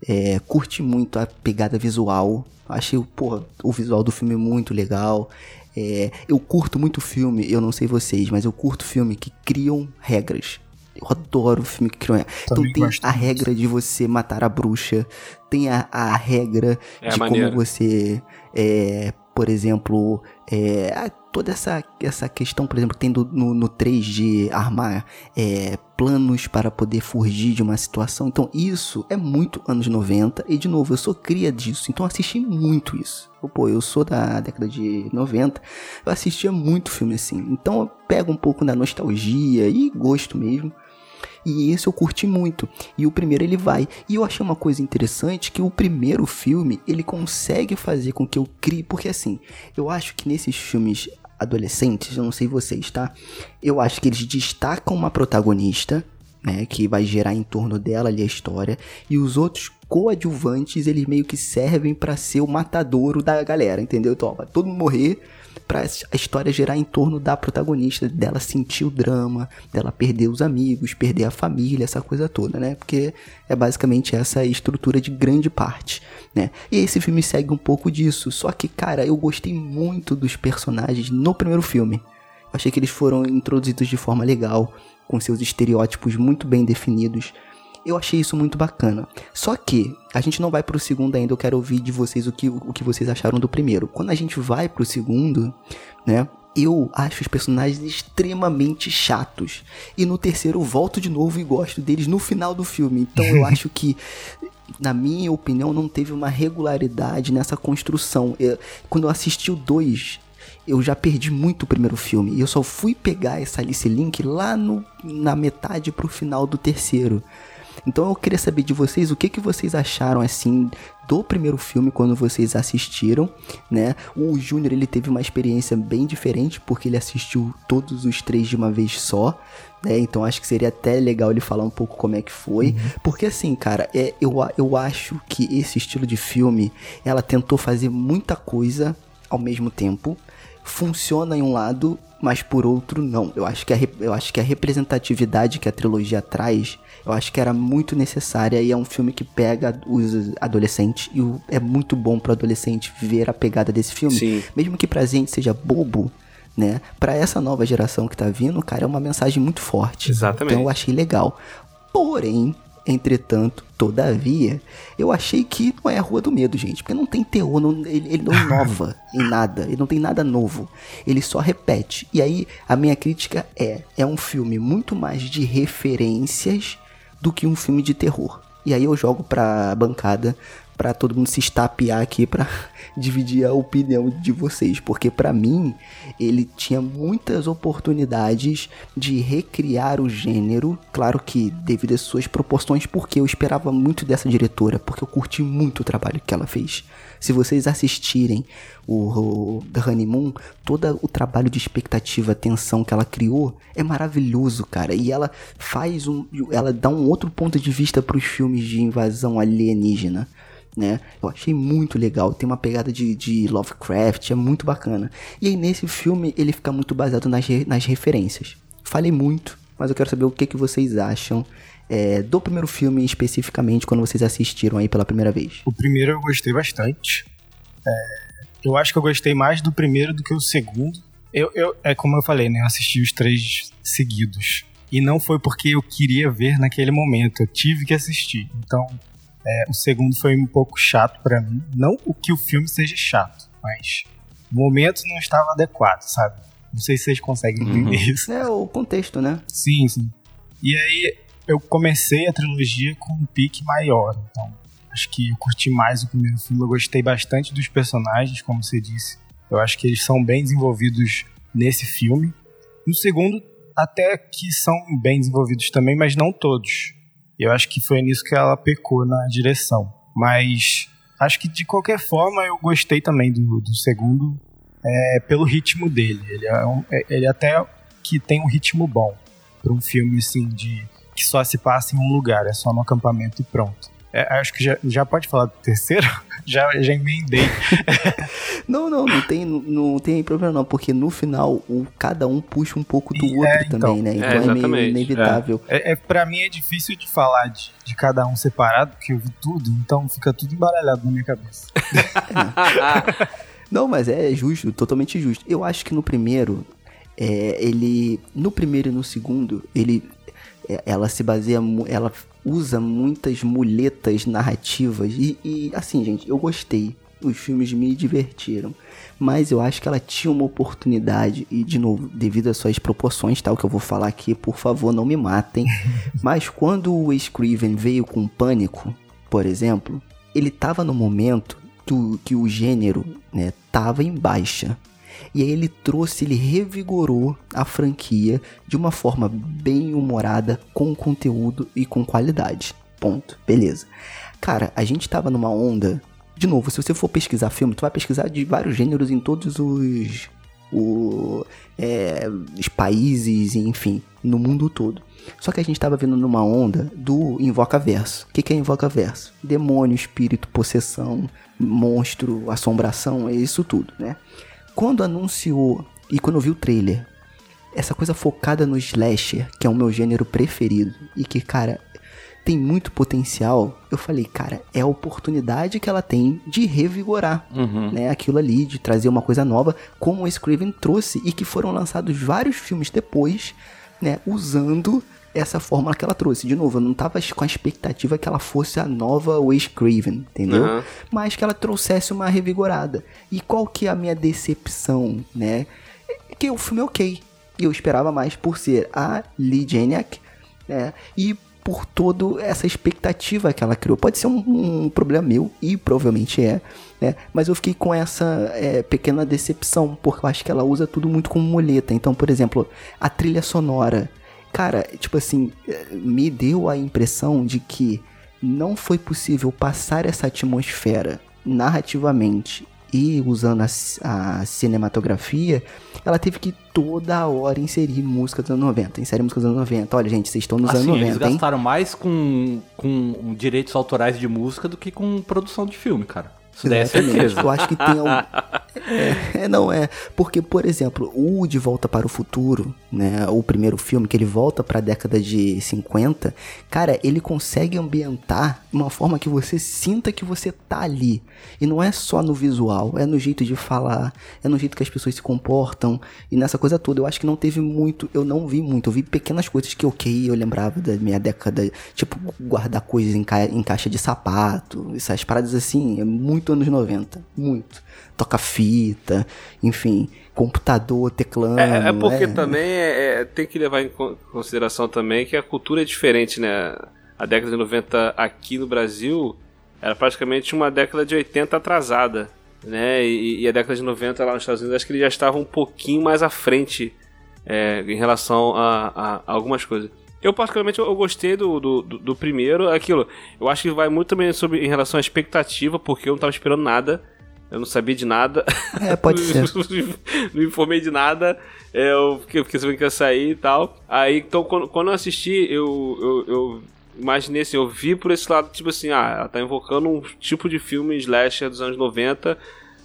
É, curti muito a pegada visual. Achei, porra, o visual do filme muito legal. É, eu curto muito filme, eu não sei vocês, mas eu curto filme que criam regras. Eu adoro filme que criam regras. Então tem a regra de você matar a bruxa, tem a, a regra É de maneiro. como você, é, por exemplo, é, toda essa, essa questão, por exemplo, que tem do- no, no 3 de armar é, planos para poder fugir de uma situação. Então, isso é muito anos 90. E, de novo, eu sou cria disso. Então, assisti muito isso. Pô, eu sou da década de 90. Eu assistia muito filme assim. Então, eu pego um pouco da nostalgia e gosto mesmo. E esse eu curti muito. E o primeiro ele vai. E eu achei uma coisa interessante que o primeiro filme ele consegue fazer com que eu crie. Porque assim, eu acho que nesses filmes adolescentes, eu não sei vocês, tá? Eu acho que eles destacam uma protagonista, né? Que vai gerar em torno dela ali a história. E os outros coadjuvantes, eles meio que servem para ser o matadouro da galera, entendeu? Então, ó, vai todo mundo morrer pra a história gerar em torno da protagonista, dela sentir o drama, dela perder os amigos, perder a família, essa coisa toda, né? Porque é basicamente essa estrutura de grande parte, né? E esse filme segue um pouco disso, só que, cara, eu gostei muito dos personagens no primeiro filme. Achei que eles foram introduzidos de forma legal, com seus estereótipos muito bem definidos. Eu achei isso muito bacana. Só que a gente não vai pro segundo ainda, eu quero ouvir de vocês o que, o que vocês acharam do primeiro. Quando a gente vai pro segundo, né? Eu acho os personagens extremamente chatos. E no terceiro eu volto de novo e gosto deles no final do filme. Então eu acho que na minha opinião, não teve uma regularidade nessa construção. Eu, quando eu assisti o 2, eu já perdi muito o primeiro filme. E eu só fui pegar essa Alice Link lá no, na metade pro final do terceiro. Então eu queria saber de vocês o que, que vocês acharam assim do primeiro filme quando vocês assistiram, né? O Júnior ele teve uma experiência bem diferente porque ele assistiu todos os três de uma vez só, né? Então acho que seria até legal ele falar um pouco como é que foi, uhum. porque assim, cara, é, eu, eu acho que esse estilo de filme ela tentou fazer muita coisa ao mesmo tempo, funciona em um lado mas por outro não. Eu acho que a, eu acho que a representatividade que a trilogia traz, eu acho que era muito necessária e é um filme que pega os adolescentes e é muito bom para adolescente ver a pegada desse filme, Sim. mesmo que pra gente seja bobo. Né? Para essa nova geração que tá vindo, cara, é uma mensagem muito forte. Exatamente. Então eu achei legal. Porém, Entretanto, todavia, eu achei que não é a Rua do Medo, gente. Porque não tem terror, não, ele, ele, não inova em nada. Ele não tem nada novo. Ele só repete. E aí, a minha crítica é: é um filme muito mais de referências do que um filme de terror. E aí eu jogo pra bancada para todo mundo se estapear aqui para dividir a opinião de vocês, porque para mim ele tinha muitas oportunidades de recriar o gênero, claro que devido às suas proporções, porque eu esperava muito dessa diretora, porque eu curti muito o trabalho que ela fez. Se vocês assistirem o, o The Honeymoon, todo o trabalho de expectativa, tensão que ela criou é maravilhoso, cara. E ela faz um, ela dá um outro ponto de vista para os filmes de invasão alienígena né? Eu achei muito legal, tem uma pegada de, de Lovecraft, é muito bacana. E aí nesse filme ele fica muito baseado nas, nas referências. Falei muito, mas eu quero saber o que, que vocês acham é, do primeiro filme especificamente quando vocês assistiram aí pela primeira vez. O primeiro eu gostei bastante. É, eu acho que eu gostei mais do primeiro do que o segundo. Eu, eu, é como eu falei, né? Eu assisti os três seguidos. E não foi porque eu queria ver naquele momento, eu tive que assistir. Então, é, o segundo foi um pouco chato para mim. Não o que o filme seja chato, mas o momento não estava adequado, sabe? Não sei se vocês conseguem entender uhum. isso. É o contexto, né? Sim, sim. E aí eu comecei a trilogia com um pique maior, então acho que eu curti mais o primeiro filme. Eu gostei bastante dos personagens, como você disse. Eu acho que eles são bem desenvolvidos nesse filme. No segundo, até que são bem desenvolvidos também, mas não todos. Eu acho que foi nisso que ela pecou na direção. Mas acho que de qualquer forma eu gostei também do, do segundo é, pelo ritmo dele. Ele, é um, é, ele até que tem um ritmo bom para um filme assim de que só se passa em um lugar, é só no acampamento e pronto. É, acho que já, já pode falar do terceiro? já, já emendei. não, não, não tem, não tem problema não, porque no final o, cada um puxa um pouco do outro é, então, também, né? Então é, é meio inevitável. É. É, pra mim é difícil de falar de, de cada um separado, porque eu vi tudo, então fica tudo embaralhado na minha cabeça. não, mas é justo, totalmente justo. Eu acho que no primeiro, é, ele. No primeiro e no segundo, ele ela se baseia, ela usa muitas muletas narrativas e, e, assim, gente, eu gostei. Os filmes me divertiram, mas eu acho que ela tinha uma oportunidade e de novo, devido às suas proporções, tal que eu vou falar aqui, por favor, não me matem. mas quando o Scriven veio com Pânico, por exemplo, ele tava no momento do, que o gênero, né, tava em baixa. E aí ele trouxe, ele revigorou a franquia de uma forma bem humorada, com conteúdo e com qualidade. Ponto. Beleza. Cara, a gente tava numa onda. De novo, se você for pesquisar filme, tu vai pesquisar de vários gêneros em todos os o, é, os países, enfim, no mundo todo. Só que a gente estava vindo numa onda do Invoca-Verso. O que, que é Invoca-Verso? Demônio, espírito, possessão, monstro, assombração, é isso tudo, né? Quando anunciou e quando eu vi o trailer, essa coisa focada no slasher, que é o meu gênero preferido, e que, cara, tem muito potencial, eu falei, cara, é a oportunidade que ela tem de revigorar, Uhum. né, aquilo ali, de trazer uma coisa nova, como o Scriven trouxe, e que foram lançados vários filmes depois, né, usando essa fórmula que ela trouxe. De novo, eu não tava com a expectativa que ela fosse a nova Wes Craven, entendeu? Aham. Mas que ela trouxesse uma revigorada. E qual que é a minha decepção, né? É que o filme é ok. E eu esperava mais por ser a Lee Janiak, né? E por toda essa expectativa que ela criou. Pode ser um, um problema meu, e provavelmente é, né? Mas eu fiquei com essa é, pequena decepção, porque eu acho que ela usa tudo muito como muleta. Então, por exemplo, a trilha sonora. Cara, tipo assim, eh, me deu a impressão de que não foi possível passar essa atmosfera narrativamente e usando a, a cinematografia, ela teve que toda hora inserir música dos anos 90. Insere música dos anos 90. Olha, gente, vocês estão nos Assim, anos eles 90, hein? gastaram mais com, com direitos autorais de música do que com produção de filme, cara. É Exatamente. Eu acho que tem algum... é, é, não é. Porque, por exemplo, o De Volta para o Futuro, né? O primeiro filme, que ele volta para a década de 50, cara, ele consegue ambientar de uma forma que você sinta que você tá ali. E não é só no visual, é no jeito de falar, é no jeito que as pessoas se comportam. E nessa coisa toda, eu acho que não teve muito, eu não vi muito. Eu vi pequenas coisas que, ok, eu lembrava da minha década, tipo, guardar coisas em, ca- em caixa de sapato, essas paradas assim, é muito anos 90, muito. Toca fita, enfim, computador, teclando. É, é porque é. também é- tem que levar em con- consideração também que a cultura é diferente, né? A década de 90 aqui no Brasil era praticamente uma década de 80 atrasada, né? E, e a década de 90 lá nos Estados Unidos acho que eles já estavam um pouquinho mais à frente é, em relação a, a- a algumas coisas. Eu, particularmente, eu gostei do, do, do- primeiro. Aquilo, eu acho que vai muito também sobre, em relação à expectativa, porque eu não tava esperando nada. Eu não sabia de nada. É, pode ser. não informei de nada. É, eu fiquei, fiquei sabendo que ia sair e tal. Aí, então, quando, quando eu assisti, eu, eu, eu imaginei assim, eu vi por esse lado, tipo assim, ah, ela tá invocando um tipo de filme slasher dos anos 90.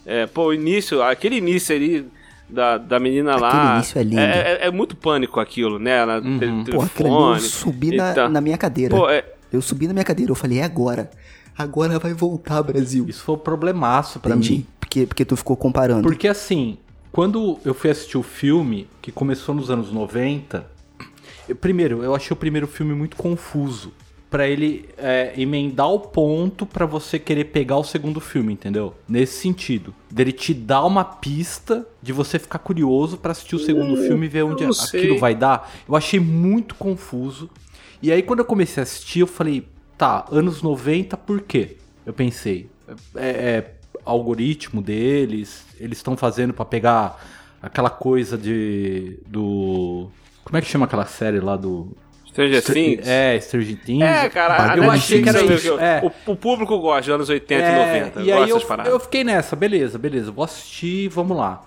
É, pô, o início, aquele início ali da, da menina lá. Início é lindo. É, é- é muito pânico aquilo, né? Ela Uhum. tem Pô, aquilo eu subi na, na minha cadeira. Pô, é, Eu subi na minha cadeira, eu falei, é agora. Agora vai voltar, Brasil. Isso foi um problemaço pra Entendi. mim. Porque, porque tu ficou comparando. Porque assim, quando eu fui assistir o filme, que começou nos anos 90, eu- primeiro, eu achei o primeiro filme muito confuso. Pra ele é, emendar o ponto pra você querer pegar o segundo filme, entendeu? Nesse sentido. Dele te dar uma pista de você ficar curioso pra assistir o segundo filme e ver onde aquilo vai dar. Eu achei muito confuso. E aí quando eu comecei a assistir, eu falei, tá, anos 90, por quê? Eu pensei, é, é algoritmo deles, eles estão fazendo pra pegar aquela coisa de do como é que chama aquela série lá do Stranger Things. É, Stranger Things. É, cara, eu achei que era isso. o- É. O, o público gosta de anos 80 É, e 90. E gosta aí eu, eu fiquei nessa, beleza, beleza, vou assistir, vamos lá.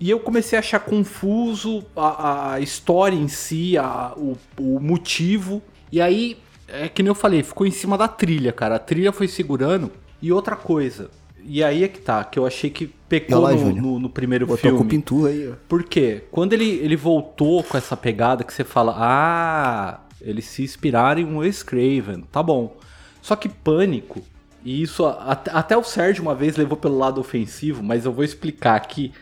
E eu comecei a achar confuso a, a história em si, a- o, o motivo. E aí, é que nem eu falei, ficou em cima da trilha, cara. A trilha foi segurando. E outra coisa, e aí é que tá, que eu achei que pecou lá, no, no- no primeiro Botou filme. com pintura aí, ó. Por quê? Quando ele, ele voltou com essa pegada que você fala, ah, eles se inspiraram em Wes Craven, tá bom. Só que Pânico, e isso até, até o Sérgio uma vez levou pelo lado ofensivo, mas eu vou explicar aqui.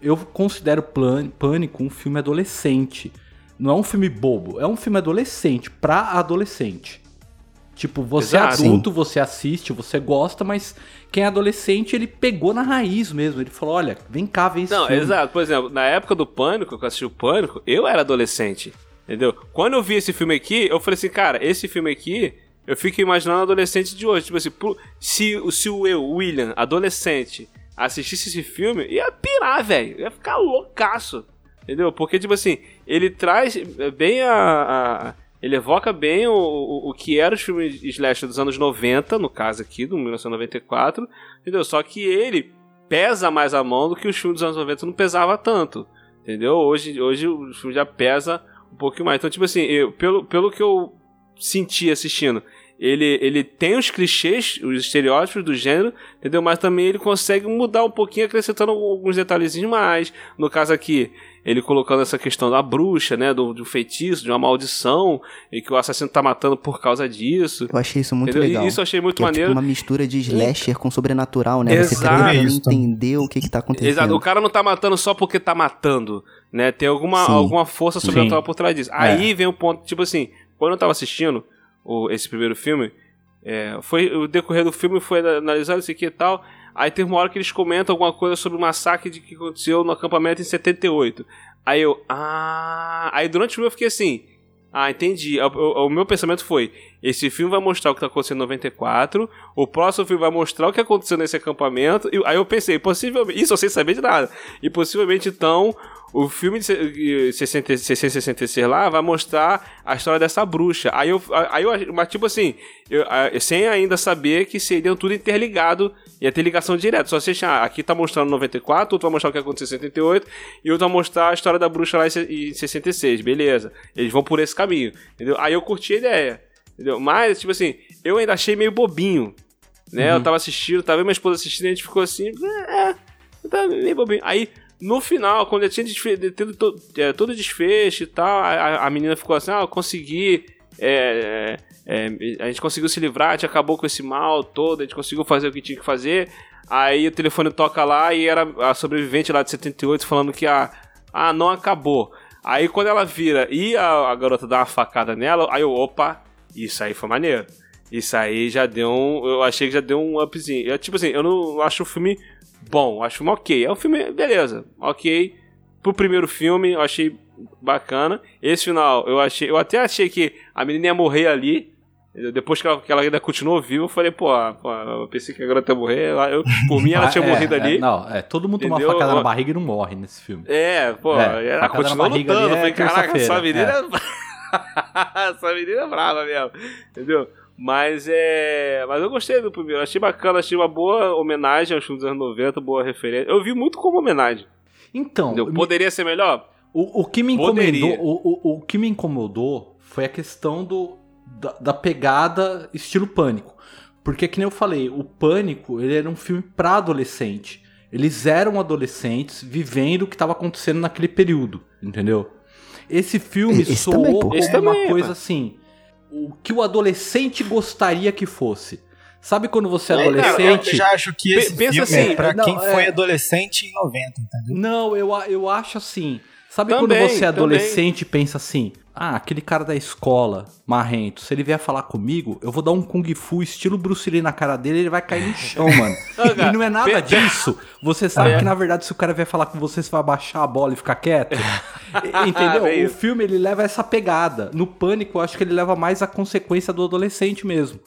Eu considero Pânico um filme adolescente. Não é um filme bobo, é um filme adolescente, pra adolescente. Tipo, você Exato. é adulto, você assiste, você gosta, mas quem é adolescente, ele pegou na raiz mesmo. Ele falou, olha, vem cá ver esse Não, filme. exato. Por exemplo, na época do Pânico, que eu assisti o Pânico, eu era adolescente. Entendeu? Quando eu vi esse filme aqui, eu falei assim, cara, esse filme aqui, eu fico imaginando adolescente de hoje. Tipo assim, se, se o eu, William, adolescente, assistisse esse filme, ia pirar, velho. Ia ficar loucaço. Entendeu? Porque, tipo assim, ele traz bem a. a- ele evoca bem o, o, o que eram os filmes slasher dos anos 90, no caso aqui, do 1994. Entendeu? Só que ele pesa mais a mão do que os filmes dos anos 90 não pesava tanto. Entendeu? Hoje, hoje o filme já pesa um pouquinho mais. Então, tipo assim, eu, pelo, pelo que eu senti assistindo, ele, ele tem os clichês, os estereótipos do gênero, entendeu? Mas também ele consegue mudar um pouquinho, acrescentando alguns detalhezinhos mais. No caso aqui, ele colocando essa questão da bruxa, né? Do, do feitiço, de uma maldição, e que o assassino tá matando por causa disso. Eu achei isso muito entendeu? legal. E Isso eu achei muito Que é maneiro. tipo uma mistura de slasher com sobrenatural, né? Você Exato. tá tentando entender o que que tá acontecendo. Exato, o cara não tá matando só porque tá matando, né? Tem alguma, Sim. alguma força Sim. sobrenatural por trás disso. Aí vem o ponto, tipo assim, quando eu tava assistindo o, esse primeiro filme, é, foi o decorrer do filme foi analisado isso aqui e tal. Aí tem uma hora que eles comentam alguma coisa sobre o massacre de que aconteceu no acampamento em 78. Aí eu, ah, aí durante o filme eu fiquei assim, ah, entendi. O, o- o meu pensamento foi: esse filme vai mostrar o que tá acontecendo em 94, o próximo filme vai mostrar o que aconteceu nesse acampamento. E aí eu pensei, possivelmente, isso eu sem saber de nada. E possivelmente então o filme de se- 60 666 lá vai mostrar a história dessa bruxa. Aí eu, aí eu mas tipo assim, eu, sem ainda saber que seriam tudo interligado, ia ter ligação direta. Só se achar, aqui tá mostrando 94, outro vai mostrar o que aconteceu em 78, e outro vai mostrar a história da bruxa lá em se- em 66, beleza. Eles vão por esse caminho, entendeu? Aí eu curti a ideia, entendeu? Mas, tipo assim, eu ainda achei meio bobinho, né? Eu tava assistindo, tava vendo minha esposa assistindo, e a gente ficou assim, é, tá meio bobinho. Aí, no final, quando tinha tido to- é, todo o desfecho e tal, a, a- menina ficou assim, ah, consegui, é, é, é, a gente conseguiu se livrar, a gente acabou com esse mal todo, a gente conseguiu fazer o que tinha que fazer. Aí o telefone toca lá e era a sobrevivente lá de 78 falando que a, ah, não acabou. Aí quando ela vira e a, a garota dá uma facada nela, aí eu, opa, isso aí foi maneiro. Isso aí já deu um. Eu achei que já deu um upzinho. Eu, tipo assim, eu não acho o filme bom, acho filme ok. É um filme, beleza, ok. Pro primeiro filme, eu achei bacana. Esse final, eu achei. Eu até achei que a menina ia morrer ali. entendeu? Depois que ela, que ela ainda continuou viva, eu falei, pô, pô, eu pensei que a garota ia morrer. Eu, por mim, ela Ah, tinha é, morrido é, ali. não, é, todo mundo toma uma Entendeu? facada na barriga e não morre nesse filme. É, pô, É, ela continuou lutando. Eu é falei, caraca, essa menina. essa menina é brava mesmo. Entendeu? Mas é. Mas eu gostei do primeiro. Achei bacana, achei uma boa homenagem aos filmes dos anos 90, boa referência. Eu vi muito como homenagem. Então, Entendeu? me- Poderia ser melhor? O, o que me Poderia. incomodou, o, o, o que me incomodou foi a questão do, da, da pegada estilo pânico. Porque, que nem eu falei, o Pânico ele era um filme pra adolescente. Eles eram adolescentes vivendo o que estava acontecendo naquele período, entendeu? Esse filme Esse soou também, como Esse uma também, coisa assim, o que o adolescente gostaria que fosse. Sabe quando você é adolescente? Eu já acho que esse pensa filme assim, é pra não, quem foi é- adolescente em 90, entendeu? Não, eu, eu acho assim. Sabe Também, quando você é também. adolescente e pensa assim: ah, aquele cara da escola, marrento, se ele vier falar comigo, eu vou dar um Kung Fu estilo Bruce Lee na cara dele ele vai cair no chão, mano. E não é nada disso. Você sabe É. que na verdade se o cara vier falar com você, você vai baixar a bola e ficar quieto. Entendeu? É o filme ele leva essa pegada. No Pânico, eu acho que ele leva mais a consequência do adolescente mesmo.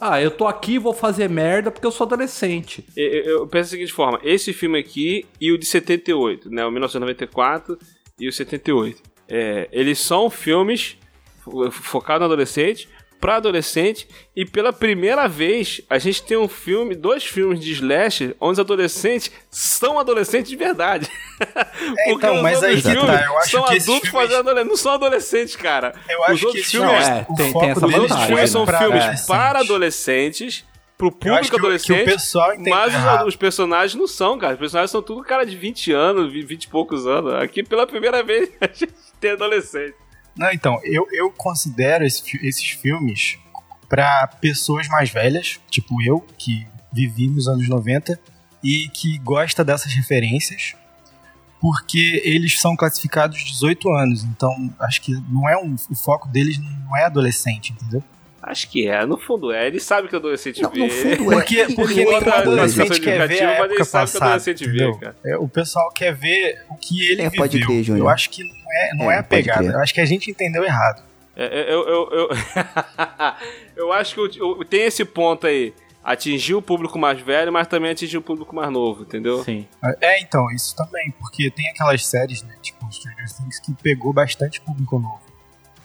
Ah, eu tô aqui e vou fazer merda porque eu sou adolescente. Eu, eu- penso da seguinte forma: esse filme aqui e o de 78, né? O 1994 e o 78. É, eles são filmes fo- focados no adolescente, pra adolescente, e pela primeira vez a gente tem um filme, dois filmes de slash, onde os adolescentes são adolescentes de verdade. Porque então, os mas aí outros que filmes tá, eu acho são que adultos filmes- fazendo adolescente, não são adolescentes, cara. Eu os acho que outros esses filmes, Não, é, tem- tem essa os outros vantagem, filmes são pra filmes adolescente. para adolescentes, pro público que, o- que o adolescente. pessoal entende Mas os, os personagens não são, cara. Os personagens são tudo cara de 20 anos, 20 e poucos anos. Aqui, pela primeira vez, a gente tem adolescente. Não, então, eu, eu considero esse esses filmes pra pessoas mais velhas, tipo eu, que vivi nos anos 90 e que gosta dessas referências, porque eles são classificados 18 anos, então acho que não é um, o foco deles não é adolescente, entendeu? Acho que é, no fundo é. Ele sabe que o adolescente Não, vê. no fundo é. Porque, Ele porque nenhum a adolescente quer ver a indicativa, mas ele época sabe que o passada, adolescente vê, cara. É, o pessoal quer ver o que ele É, viveu. pode crer, Júnior. eu acho que é, não É, é, a pegada. Eu acho que a gente entendeu errado. É, é, Eu, eu, eu, eu acho que o- o- tem esse ponto aí. Atingir o público mais velho, mas também atingir o público mais novo, entendeu? Sim. É, então, isso também, porque tem aquelas séries, né, tipo Stranger Things, que pegou bastante público novo.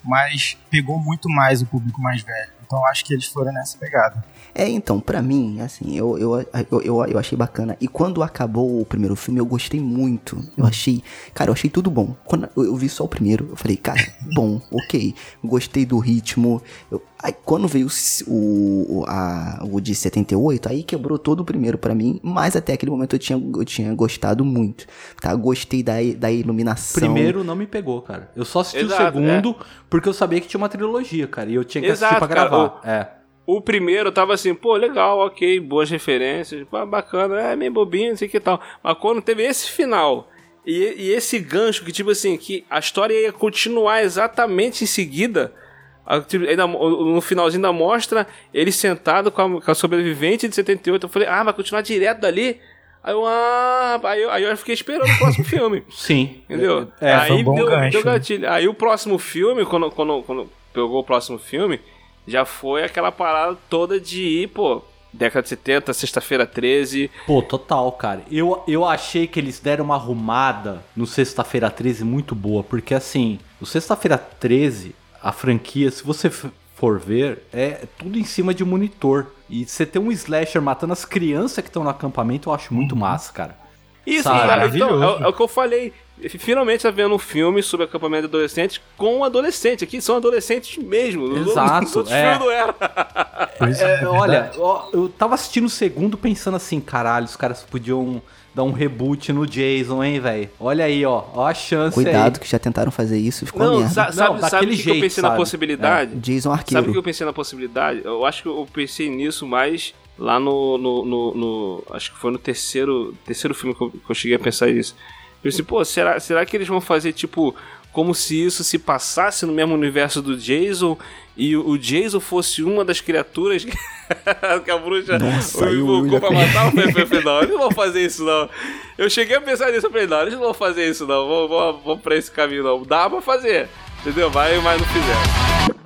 Mas pegou muito mais o público mais velho. Então acho que eles foram nessa pegada. É, então, pra mim, assim, eu, eu, eu, eu, eu achei bacana. E quando acabou o primeiro filme, eu gostei muito. Eu achei, cara, eu achei tudo bom. Quando eu, eu vi só o primeiro, eu falei, cara, bom, ok. Gostei do ritmo. Eu, aí quando veio o, o, a, o de 78, aí quebrou todo o primeiro pra mim. Mas até aquele momento eu tinha, eu tinha gostado muito. Tá? Gostei da, da iluminação. Primeiro não me pegou, cara. Eu só assisti Exato, o segundo porque eu sabia que tinha uma trilogia, cara. E eu tinha que assistir Exato, pra cara, gravar. É. O primeiro tava assim, pô, legal, ok, boas referências, bacana, é meio bobinho, não sei que tal. Mas quando teve esse final e, e esse gancho que, tipo assim, que a história ia continuar exatamente em seguida. tipo, ainda- No finalzinho da mostra, ele sentado com a, com a sobrevivente de 78. Eu falei, ah, vai continuar direto dali? Aí eu, ah, aí eu, aí eu fiquei esperando o próximo filme. Sim. Entendeu? É, foi aí um bom deu, gancho, deu né? gatilho. Aí o próximo filme, quando, quando, quando pegou o próximo filme, já foi aquela parada toda de ir, pô, década de 70, sexta-feira 13. Pô, total, cara. Eu, eu achei que eles deram uma arrumada no Sexta-feira 13 muito boa, porque assim, o Sexta-feira 13, a franquia, se você for ver, é tudo em cima de monitor. E você ter um slasher matando as crianças que estão no acampamento, eu acho muito massa, cara. Isso, Sabe? cara, então, é, é o que eu falei. Finalmente tá vendo um filme sobre acampamento de adolescentes com adolescente. Aqui são adolescentes mesmo. Exato, Os é. filmes não eram. Pois É, é, olha, eu tava assistindo o segundo pensando assim, caralho, os caras podiam dar um reboot no Jason, hein, velho? Olha aí, ó, ó a chance Cuidado aí. que já tentaram fazer isso e ficou Não, merda. sa- sabe, Não, sabe o que, que eu pensei na sabe? possibilidade? Jason Sabe o Arqueiro. que eu pensei na possibilidade? Eu acho que eu pensei nisso mais lá no. no, no- no- acho que foi no terceiro, terceiro filme que eu, que eu cheguei a pensar isso. Eu pensei, pô, será, será que eles vão fazer tipo. Como se isso se passasse no mesmo universo do Jason e o Jason fosse uma das criaturas que, que a bruxa Nossa, o invocou pra matar o Pepe. Não, eles não vão fazer isso não. Eu cheguei a pensar nisso, eu falei, não, eles não vão fazer isso não, vão, vão, vão pra esse caminho não. Dá pra fazer, entendeu? Vai, mas não fizeram.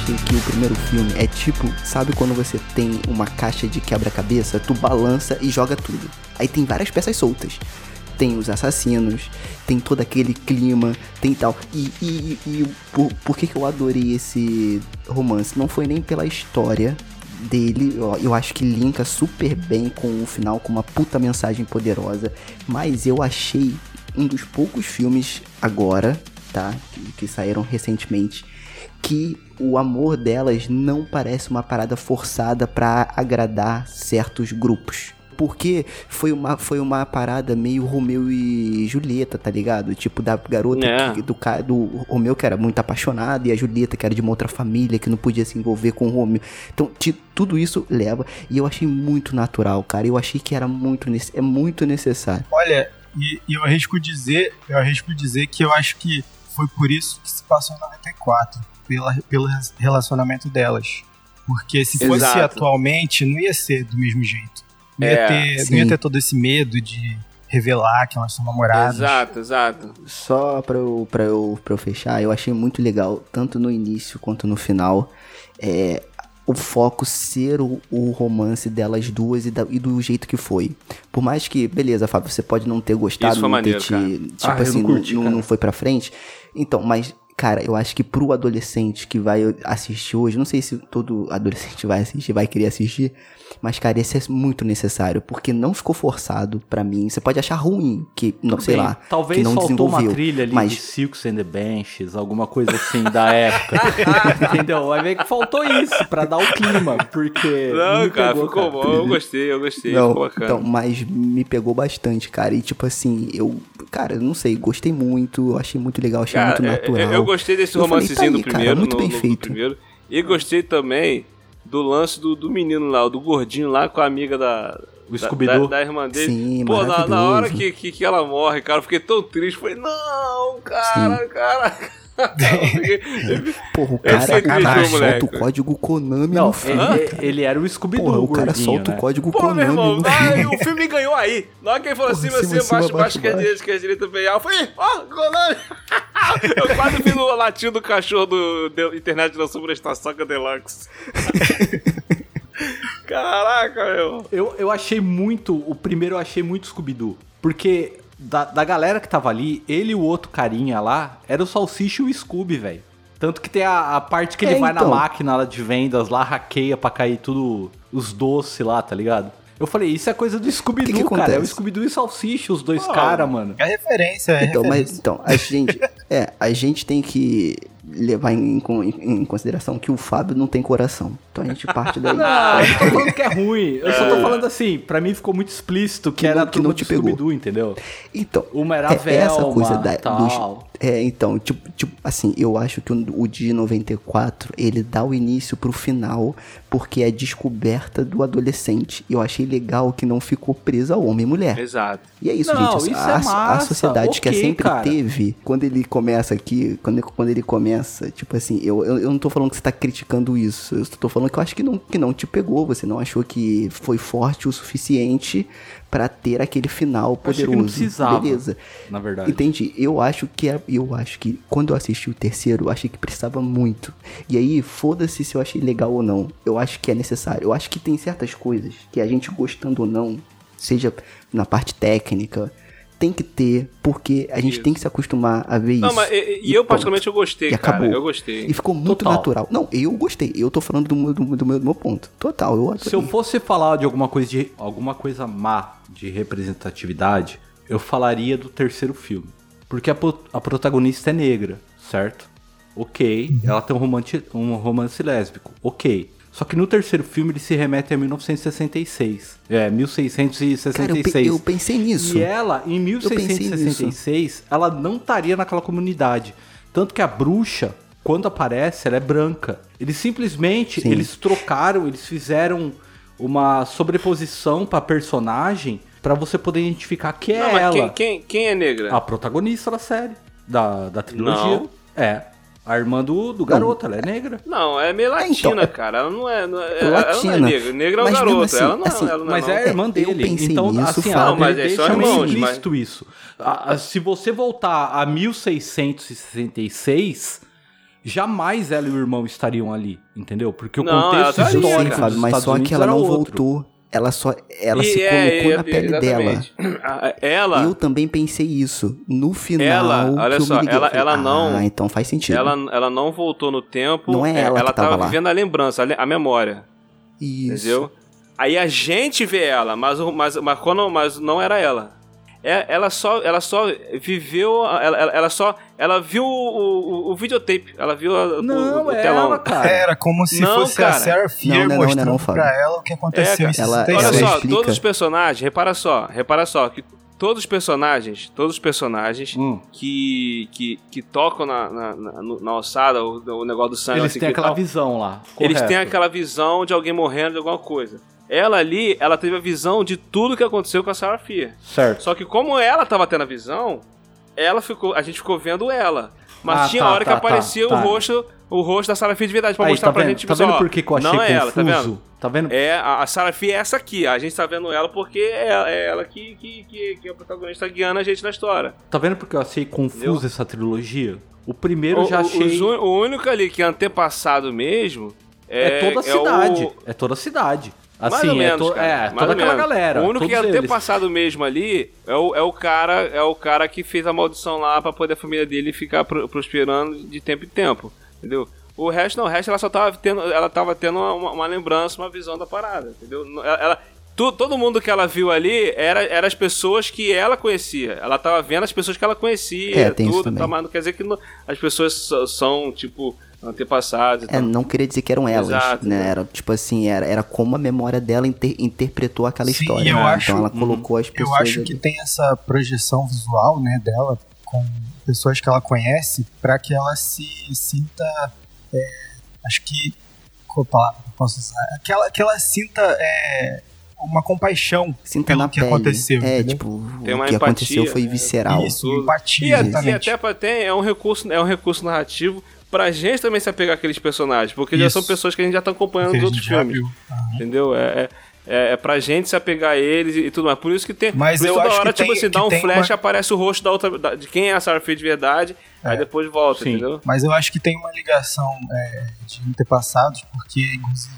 Achei que o primeiro filme é tipo, sabe quando você tem uma caixa de quebra-cabeça, tu balança e joga tudo. Aí tem várias peças soltas. Tem os assassinos, tem todo aquele clima, tem tal. E, e, e por, por que, que eu adorei esse romance? Não foi nem pela história dele, ó, eu acho que linka super bem com o final, com uma puta mensagem poderosa. Mas eu achei um dos poucos filmes agora, tá? Que, que saíram recentemente que o amor delas não parece uma parada forçada pra agradar certos grupos. Porque foi uma, foi uma parada meio Romeu e Julieta, tá ligado? Tipo, da garota É. que- do, do Romeu que era muito apaixonado e a Julieta que era de uma outra família que não podia se envolver com o Romeu. Então, ti- tudo isso leva. E eu achei muito natural, cara. Eu achei que era muito, é muito necessário. Olha, e, e eu arrisco dizer, eu arrisco dizer que eu acho que foi por isso que se passou em 94, pela, pelo relacionamento delas. Porque se fosse Exato. atualmente, não ia ser do mesmo jeito. Não ia, É, ter, sim. não ia ter todo esse medo de revelar que elas são namoradas. Exato, exato. Só pra eu, pra, eu, pra eu fechar, eu achei muito legal, tanto no início quanto no final, é, o foco ser o, o romance delas duas e, da- e do jeito que foi. Por mais que, beleza, Fábio, você pode não ter gostado, Isso foi não maneiro, ter te, cara. tipo Ah, eu assim, não não, curti, não- cara. não foi pra frente. Então, mas, cara, eu acho que pro adolescente que vai assistir hoje, não sei se todo adolescente vai assistir, vai querer assistir, mas, cara, esse é muito necessário, porque não ficou forçado pra mim. Você pode achar ruim, que, não Tudo sei bem, lá, Talvez que não faltou uma trilha ali mas de Silks and the Benches, alguma coisa assim da época. Entendeu? Vai ver que faltou isso pra dar o clima, porque. Não, me cara, pegou, ficou cara. bom. Eu gostei, eu gostei. Não, ficou bacana. então, mas me pegou bastante, cara. E tipo assim, eu, cara, eu não sei, gostei muito, achei muito legal, achei Cara, muito é- natural. é- eu gostei desse Eu falei, romancezinho tá aí, do cara, primeiro. muito no- bem no- feito. primeiro. E gostei também do lance do, do menino lá, do gordinho lá com a amiga da. O da- Scooby-Doo. Da, da irmã dele. Sim, Pô, na, na hora que, que, que ela morre, cara, eu fiquei tão triste. Falei, não, cara, cara. Porra, o cara, é cara solta moleque. o código Konami Não, no filme. ele, cara. ele era o Scooby-Doo. Porra, o cara solta né? o código Pô, meu Konami irmão, no filme. o filme ganhou aí. Na hora que ele falou Porra, cima, cima, baixo, baixo, baixo. direita, esquerda, direita, bem alto. Eu falei, ó, Konami. Eu quase vi no latido do cachorro do, do Internet da Sobrestação Deluxe. Caraca, meu. Eu, eu achei muito. O primeiro eu achei muito Scooby-Doo. Porque da, da galera que tava ali, ele e o outro carinha lá, era o Salsicha e o Scooby, velho. Tanto que tem a, a parte que ele É, vai na então. máquina lá de vendas lá, hackeia pra cair tudo, os doces lá, tá ligado? Eu falei, isso é coisa do Que que Scooby-Doo, cara. É o? Scooby-Doo e Salsicha, os dois Pô, caras, mano. É referência, é Então, referência. mas então, a gente, é, a gente tem que levar em, em- em consideração que o Fábio não tem coração. Então a gente parte daí. Não, eu não tô falando que é ruim. Eu só tô falando assim, pra mim ficou muito explícito que, Que era não- que não do te pegou. Entendeu? Então, Uma era a é essa coisa da, tal. dos- é, então, tipo, tipo, assim, eu acho que o, o de 94, ele dá o início pro final, porque é a descoberta do adolescente. Eu achei legal que não ficou presa ao homem e mulher. Exato. E é isso, Não, gente. isso a, é a massa, sociedade que ok, sempre cara. teve, quando ele começa aqui, quando, quando ele começa, tipo assim, eu, eu, eu não tô falando que você tá criticando isso. Eu tô falando que eu acho que não, que não te pegou. Você não achou que foi forte o suficiente pra ter aquele final poderoso. que não precisava, Beleza. na verdade. Entendi. Eu acho que é, eu acho que quando eu assisti o terceiro, eu achei que precisava muito. E aí, foda-se se eu achei legal ou não. Eu acho que é necessário. Eu acho que tem certas coisas que a gente gostando ou não, seja na parte técnica, tem que ter, porque a gente Isso. tem que se acostumar a ver Não, isso. mas e, e eu ponto. particularmente eu gostei, E cara. acabou. Eu gostei. E ficou muito Total. natural. Não, eu gostei. Eu tô falando do, meu- do, meu- do meu, do meu ponto. Total, eu adorei. Se eu fosse falar de alguma coisa de alguma coisa má de representatividade, eu falaria do terceiro filme. Porque a, a protagonista é negra, certo? Ok. Ela tem um romance, um romance lésbico. Ok. Só que no terceiro filme ele se remete a 1966. É, 1666. Cara, eu, pe- eu pensei nisso. E ela, em pensei 1666, ela não estaria naquela comunidade. Tanto que a bruxa, quando aparece, ela é branca. Eles simplesmente, Sim. eles trocaram, eles fizeram uma sobreposição pra personagem pra você poder identificar que é Não, mas ela. quem, quem, quem é negra? A protagonista da série, da, da trilogia. Não. É. A irmã do, do garoto, ela é negra. Não, é meio latina, então, é- cara. Ela não é. Não é ela não é Latina. negra. Negra é o Mas mesmo garoto. assim- ela não, assim, ela não Mas não. é a irmã dele. então, nisso, assim, a Mas deixa irmãos, meio explícito isso. Ah, ah, se você voltar a 1666, jamais ela e o irmão estariam ali, entendeu? Porque o Não, ela contexto tá histórico Sim, Fábio, mas Estados só que Unidos ela era não outro. voltou. Ela só. Ela E se é, colocou é, na pele dela. exatamente. A- Ela, Eu também pensei isso. No final. Ela, olha que só, liguei, ela- falei, ela não- Ah, então faz sentido. ela, ela não voltou no tempo. Não é ela que ela tava tava lá. vivendo a lembrança, a, a memória. Isso. Entendeu? Aí a gente vê ela, mas, mas, mas, quando, mas não era ela. É- ela só ela só viveu ela, ela, ela só ela viu o, o, o videotape ela viu a- o, Não, o é telão ela, cara. Era como se Não, fosse cara. a Sarah Fear Não, não, não, mostrando não, Fábio. pra ela o que aconteceu É. Ela- 66. Olha ela só, explica- todos os personagens, repara só, repara só, que todos os personagens, todos os personagens Hum. que, que, que tocam na, na, na, na alçada, o, o negócio do sangue, Eles assim, têm que aquela tal, visão lá. eles correto. têm aquela visão de alguém morrendo de alguma coisa. Ela ali, ela teve a visão de tudo que aconteceu com a Sarah Fear. Certo. Só que como ela tava tendo a visão, ela ficou, a gente ficou vendo ela. Mas Ah, tinha tá, hora que tá, aparecia tá, o tá. rosto, o rosto da Sarah Fear de verdade pra Aí, mostrar tá pra vendo, gente, tipo tá vendo assim, ó, por que que eu achei não é ela, tá vendo? Tá vendo? É, a, a Sarah Fia é essa aqui. A gente tá vendo ela porque é, é ela que, que, que, que é a protagonista guiando a gente na história. Tá vendo porque eu achei confuso Entendeu? essa trilogia? O primeiro O, eu já o- achei. un- o único ali que é antepassado mesmo é, É toda a cidade. o- É toda a cidade. Mais Assim, ou menos, é, to- cara, é mais toda ou aquela menos. galera. O único que é todos eles. antepassado mesmo ali é o, é o cara é o cara que fez a maldição lá pra poder a família dele ficar pro- prosperando de tempo em tempo. Entendeu? O resto não, o resto ela só tava tendo, ela tava tendo uma, uma- lembrança, uma visão da parada, entendeu? Ela, ela- tu- todo mundo que ela viu ali era, era as pessoas que ela conhecia. Ela tava vendo as pessoas que ela conhecia, É, tem isso tudo, também. tá, mas não quer dizer que não- as pessoas so- são, tipo, antepassadas e É, não queria dizer que eram elas, Exato, né? né? Era tipo assim, era, era como a memória dela inter- interpretou aquela Sim, história. eu né? acho- então ela colocou as Eu pessoas. acho ali. que tem essa projeção visual, né, dela com pessoas que ela conhece para que ela se sinta, é, acho que qual palavra que eu posso usar? Que ela, que ela sinta é, uma compaixão Sinta pelo que pele. aconteceu. É, entendeu? tipo, Tem uma o que aconteceu empatia, foi né? visceral. Isso, empatia, E, a- e exatamente. até pra ter, é um recurso, é um recurso narrativo pra gente também se apegar àqueles personagens, porque já Isso. são pessoas que a gente já tá acompanhando a outros já filmes. Aham. entendeu? É, é, é, é pra gente se apegar a eles e, e tudo mais. Por isso que tem, Mas por isso eu toda acho hora, que tipo tem- assim, dá um flash, uma- aparece o rosto da outra, da- de quem é a Sarah Fia de verdade, aí É. depois volta, Sim, entendeu? mas eu acho que tem uma ligação é, de antepassados, porque, inclusive,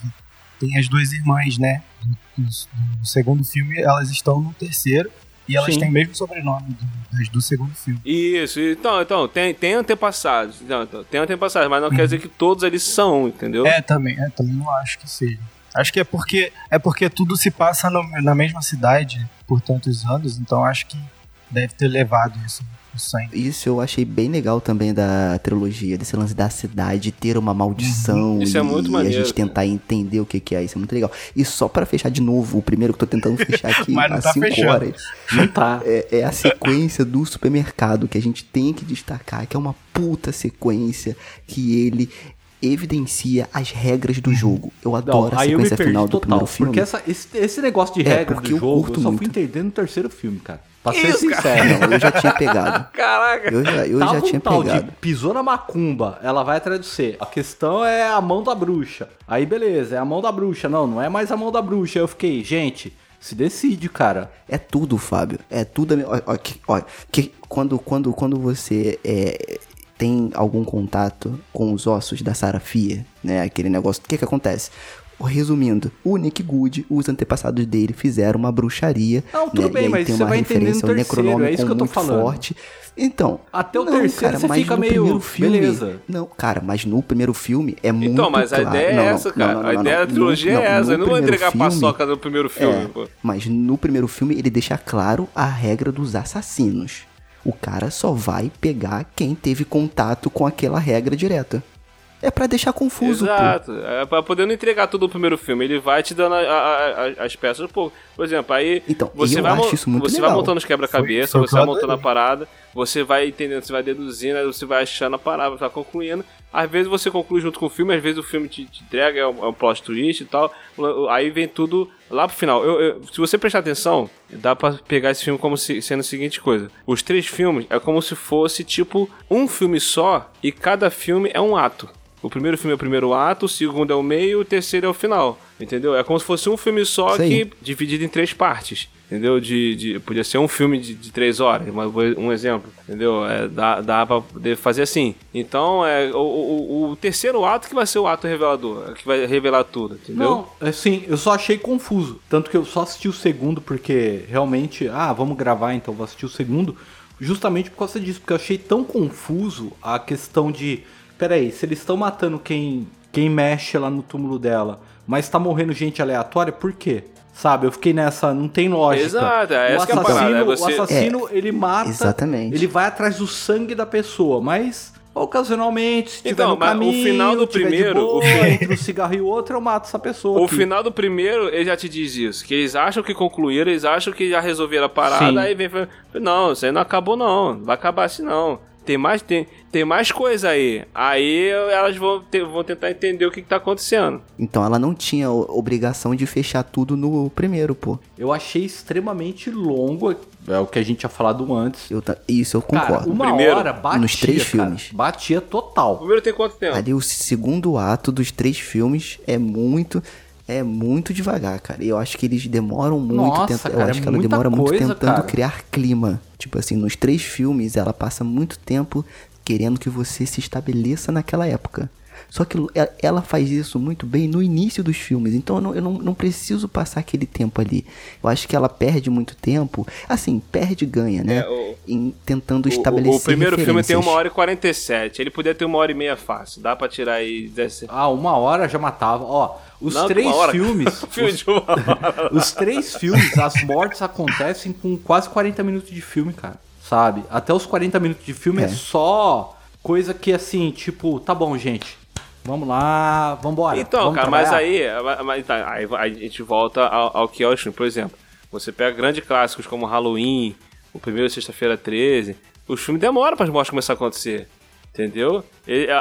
tem as duas irmãs, né? Do, do- do segundo filme, elas estão no terceiro, E elas Sim. têm o mesmo sobrenome do, das do segundo filme. Isso, então, então tem, tem antepassados. Então, então, tem antepassados, mas não quer dizer que todos eles são, entendeu? É, também, é, também não acho que seja. Acho que é porque é porque tudo se passa no- na mesma cidade por tantos anos, então acho que deve ter levado isso sangue. Isso eu achei bem legal também da trilogia, desse lance da cidade ter uma maldição Isso é e, muito e a maneiro, gente tentar entender o que, que é. Isso é muito legal. E só pra fechar de novo, o primeiro que eu tô tentando fechar aqui Mas não há tá 5 fechando. horas. Não tá. É, é a sequência do supermercado que a gente tem que destacar, que é uma puta sequência que ele evidencia as regras do jogo. Eu adoro Não, a eu sequência final do total. primeiro filme. Porque essa, esse, esse negócio de É, regra do eu jogo, curto eu só muito. fui entender no terceiro filme, cara. Pra ser isso, cara? sincero. Não, eu já tinha pegado. Caraca! Eu já, eu Tava já um tinha tal pegado. de pisou na macumba, ela vai atrás de você. A questão é a mão da bruxa. Aí beleza, é a mão da bruxa. Não, não é mais a mão da bruxa. Aí eu fiquei, gente, se decide, cara. É tudo, Fábio. É tudo. Olha, olha, que- olha, que quando, quando, quando você é, tem algum contato com os ossos da Sarafia, né? Aquele negócio. O que que acontece? Resumindo, o Nick Good, os antepassados dele fizeram uma bruxaria. Não, tudo né? bem, e aí mas tem você uma vai entender no referência ao terceiro, Necronômico é isso que eu tô muito falando. forte. Então, Até o não, terceiro cara, você fica meio, primeiro filme, beleza. Não, cara, mas no primeiro filme é muito Então, mas a claro. ideia Não, é não, essa, não, cara. não, não, a não, ideia não. da trilogia é essa. Eu não vou entregar filme- paçoca no primeiro filme, É, mas no primeiro filme ele deixa claro a regra dos assassinos. O cara só vai pegar quem teve contato com aquela regra direta. É pra deixar confuso, pô. Exato. É pra poder não entregar tudo no primeiro filme. Ele vai te dando a- a- a- as peças um pouco. Por exemplo, aí Então, você, eu vai, acho mon- isso muito você legal. vai montando os quebra-cabeça, você vai montando a parada, você vai entendendo, você vai deduzindo, aí você vai achando a parada, você vai concluindo. Às vezes você conclui junto com o filme, às vezes o filme te, te entrega, é um, é um plot twist e tal. Aí vem tudo lá pro final. Eu- eu- se você prestar atenção, dá pra pegar esse filme como se, sendo a seguinte coisa: os três filmes é como se fosse tipo um filme só e cada filme é um ato. O primeiro filme é o primeiro ato, o segundo é o meio, o terceiro é o final. Entendeu? É como se fosse um filme só que dividido em três partes. Entendeu? De, de- podia ser um filme de, de três horas, uma- um exemplo. Entendeu? É, dá, dá pra poder fazer assim. Então, é o, o- o terceiro ato que vai ser o ato revelador, que vai revelar tudo, entendeu? Não, assim, eu só achei confuso. Tanto que eu só assisti o segundo porque realmente, ah, vamos gravar, então vou assistir o segundo. Justamente por causa disso, porque eu achei tão confuso a questão de. Peraí, se eles estão matando quem, quem mexe lá no túmulo dela, mas tá morrendo gente aleatória, por quê? Sabe, eu fiquei nessa, não tem lógica. Exato, é o essa que é a assassino, parada, é você- o assassino ele mata, exatamente. ele vai atrás do sangue da pessoa, mas ocasionalmente, se tiver Então, no mas o caminho, final do primeiro, o boa, fi- entre um cigarro e o outro, eu mato essa pessoa. O aqui. final do primeiro, ele já te diz isso. Que eles acham que concluíram, eles acham que já resolveram a parada, Sim. aí vem e fala, não, isso aí não acabou não, não vai acabar assim não. Tem mais, tem, tem mais coisa aí. Aí elas vão, ter- vão tentar entender o que, que tá acontecendo. Então ela não tinha o- obrigação de fechar tudo no primeiro, pô. Eu achei extremamente longo, é o que a gente tinha falado antes. Eu ta- Isso eu Cara, concordo. uma Primeiro, hora batia, nos três cara. filmes. Batia O total. primeiro tem quanto tempo? Ali o segundo ato dos três filmes é muito. É muito devagar, cara. E eu acho que eles demoram muito. Nossa, tenta- eu cara, acho é que ela demora muito coisa, tentando cara. criar clima. Tipo assim, nos três filmes ela passa muito tempo querendo que você se estabeleça naquela época. Só que e- ela faz isso muito bem no início dos filmes. Então eu não, eu não, não preciso passar aquele tempo ali. Eu acho que ela perde muito tempo. Assim, perde e ganha, né? É, o- em tentando O- estabelecer O, o primeiro filme tem referências. uma hora e 47. Ele podia ter uma hora e meia fácil. Dá pra tirar aí. desse- Ah, uma hora já matava. Ó, os Não, três filmes. filme os, de uma hora. os três filmes, as mortes acontecem com quase 40 minutos de filme, cara. Sabe? Até os 40 minutos de filme é, É. só coisa que assim, tipo, tá bom, gente. Vamos lá, vambora. Então, vamos cara, mas trabalhar. aí, mas, tá, aí a gente volta ao, ao que é o filme. Por exemplo, você pega grandes clássicos como Halloween, o primeiro Sexta-feira 13, os filmes demoram para as mortes começar a acontecer. Entendeu? E a,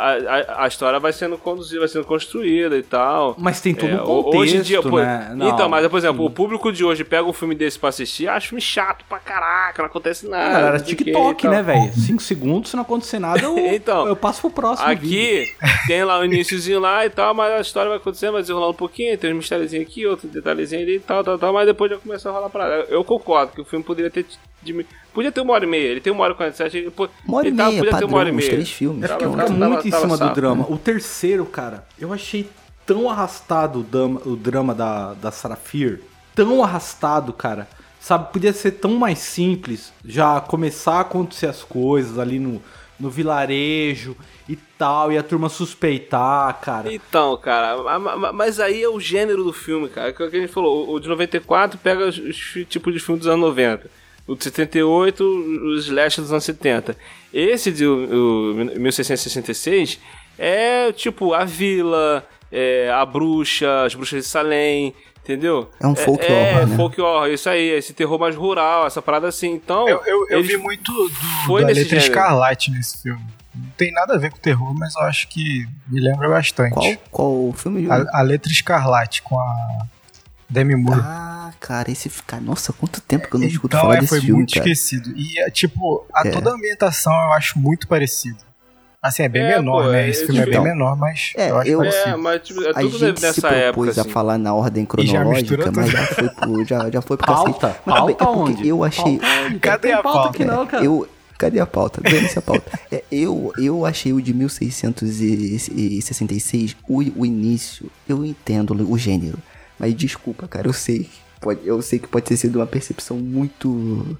a, a história vai sendo conduzida, vai sendo construída e tal. Mas tem todo É, um contexto, hoje em dia, pô, né? Não. Então, mas por exemplo, o público de hoje pega um filme desse pra assistir, acha filme chato pra caraca, não acontece nada. O quê TikTok, e né, velho? Cinco segundos, se não acontecer nada, eu, Então, eu passo pro próximo vídeo. Aqui tem lá o iníciozinho lá e tal, mas a história vai acontecendo, vai desenrolar um pouquinho, tem um mistériozinho aqui, outro detalhezinho ali e tal, tal, tal, mas depois já começa a rolar pra lá. Eu concordo que o filme poderia ter. Podia ter uma hora e meia, ele tem uma hora e 47, ele, pô, Uma hora e ele meia, podia ter uma hora e padrão, meia. três filmes. É Tava- porque Tava- muito em cima do drama. O terceiro, cara, eu achei tão arrastado o drama, o drama da, da Sarah Fear. Tão arrastado, cara. sabe, podia ser tão mais simples, já começar a acontecer as coisas ali no, no vilarejo e tal, e a turma suspeitar, cara. Então, cara, mas aí é o gênero do filme, cara. É o que a gente falou, o de 94 pega os tipos de filme dos anos 90. O de 78, os slash dos anos 70. Esse de o, o 1666 é tipo a vila, é, a bruxa, as bruxas de Salem, entendeu? É um folk é, horror, É, né? folk horror, isso aí, esse terror mais rural, essa parada assim. Então, Eu, eu, eu vi muito do, foi da nesse letra gênero. escarlate nesse filme. Não tem nada a ver com terror, mas eu acho que me lembra bastante. Qual, qual o filme? A, a letra escarlate com a Demi Moore. Ah, cara, esse fica. Nossa, quanto tempo que eu não escuto então, falar é, desse foi filme, muito cara. esquecido. E, é, tipo, a É. toda a ambientação eu acho muito parecido. Assim, é bem É, menor, pô, né? é, Esse filme é bem menor, mas É, eu acho eu- parecido. é, mas tipo, é A tudo gente se nessa propôs época. a assim. falar na ordem já cronológica, mas já foi pro, já, já foi pro Pauta? cacete. Mas, bem, Pauta é porque onde? Eu achei. Pauta? Cadê Tem a pauta? aqui não, cara. Eu, cadê a pauta? Dane-se a pauta. É, eu, eu achei o de 1666, o, o início, eu entendo o gênero. Mas desculpa, cara, eu sei. que Pode, eu sei que pode ter sido uma percepção muito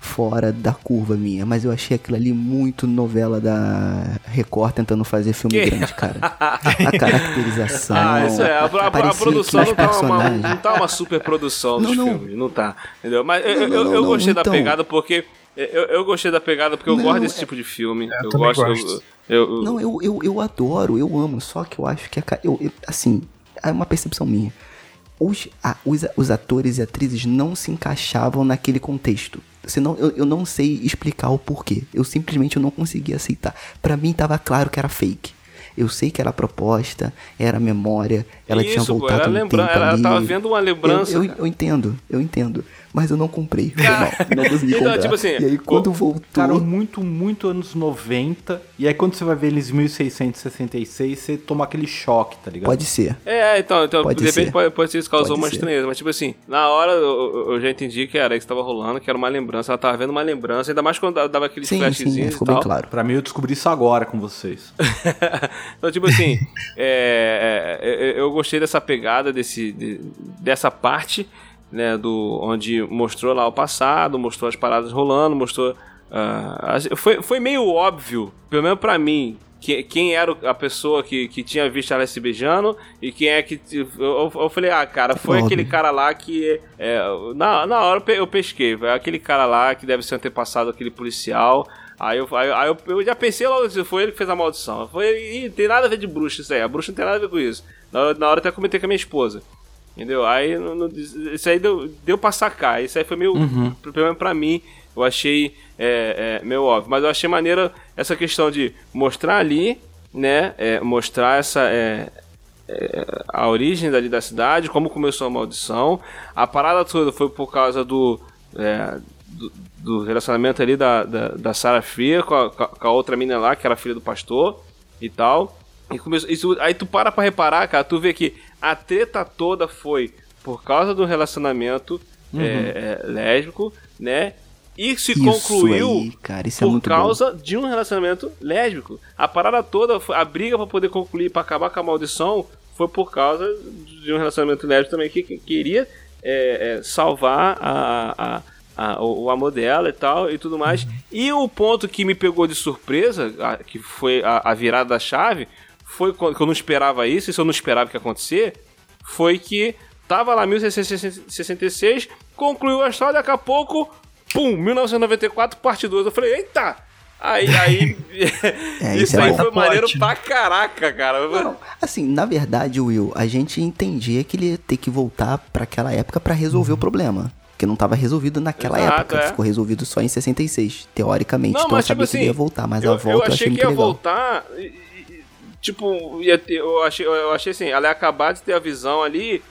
fora da curva minha, mas eu achei aquilo ali muito novela da Record tentando fazer filme Que? grande, cara. A caracterização. Ah, isso é. A, a- a parecia produção não tá, uma, não tá uma super produção dos Não, não. filmes, não tá. Entendeu? Mas eu, Não, eu, não, eu não, gostei da então. pegada porque. Eu, eu gostei da pegada porque eu Não, gosto desse é- tipo de filme. eu eu gosto. gosto. Eu, eu- Não, eu, eu, eu adoro, eu amo, só que eu acho que a, ca- eu, eu- assim, é uma percepção minha. Os, a- os, os atores e atrizes não se encaixavam naquele contexto. Senão eu, eu não sei explicar o porquê. Eu simplesmente não conseguia aceitar. Pra mim tava claro que era fake. Eu sei que era proposta, era memória, ela tinha Isso, pô, voltado ela um lembra- tempo ela ali. tava vendo uma lembrança, Eu, eu, eu entendo, eu entendo. Mas eu não comprei. Foi mal, não consegui Então, comprar. tipo assim, e aí quando voltou... Cara, muito, muito anos 90. E aí quando você vai ver eles em 1666, você toma aquele choque, tá ligado? Pode ser. É, então, então Pode de repente ser. pode, pode ser isso causou Pode uma ser. estranheza, mas tipo assim, na hora eu, eu já entendi que era isso que tava rolando, que era uma lembrança, ela tava vendo uma lembrança, ainda mais quando dava aqueles Sim, sim, flashzinhos ficou e tal. bem claro. Pra mim eu descobri isso agora com vocês. então, tipo assim, é, é, é, eu gostei dessa pegada, desse, de- dessa parte, né, do, onde mostrou lá o passado, mostrou as paradas rolando, mostrou... as- foi, foi meio óbvio, pelo menos pra mim, que, quem era a pessoa que, que tinha visto ela se beijando e quem é que... Eu, eu- falei, ah, cara, foi Óbvio. aquele cara lá que... é, na, na hora eu pe- eu pesquei, foi aquele cara lá que deve ser antepassado aquele policial... Aí, eu, aí, aí eu, eu já pensei logo assim, foi ele que fez a maldição. Foi, Ih, tem nada a ver de bruxa isso aí. A bruxa não tem nada a ver com isso. Na, na hora eu até comentei com a minha esposa. Entendeu? Aí isso aí deu, deu pra sacar. Isso aí foi meio. Pelo menos pra mim, eu achei é, é, meio óbvio. Mas eu achei maneira essa questão de mostrar ali, né? é, mostrar essa. é, é, a origem dali da cidade, como começou a maldição. A parada toda foi por causa do. é, do, do relacionamento ali da, da, da Sarah Fria com a, com a outra menina lá, que era filha do pastor e tal. E começou, isso, aí tu para pra reparar, cara, tu vê que a treta toda foi por causa do relacionamento é, é, lésbico, né? E se Isso concluiu aí, cara, isso é por bom. causa de um relacionamento lésbico. A parada toda, a briga pra poder concluir, pra acabar com a maldição, foi por causa de um relacionamento lésbico também que, que queria é, é, salvar a, a- a- o, amor dela e tal e tudo mais. E o ponto que me pegou de surpresa, que foi a, a virada da chave, foi quando que eu não esperava isso, isso eu não esperava que ia acontecer, foi que tava lá 1666, concluiu a história, daqui a pouco, pum, 1994, parte 2. Eu falei, eita! Aí, aí É, isso isso é aí foi maneiro pra caraca, cara. Não, assim, na verdade, Will, a gente entendia que ele ia ter que voltar pra aquela época pra resolver o problema. Que não tava resolvido naquela Exato, época. é. Ficou resolvido só em 66, teoricamente. Não, então eu mas, tipo sabia que ele assim, ia voltar, mas eu, a volta eu eu achei achei que ia legal. voltar. e, tipo, ia ter, eu, achei, eu achei assim, ela ia acabar de ter a visão ali.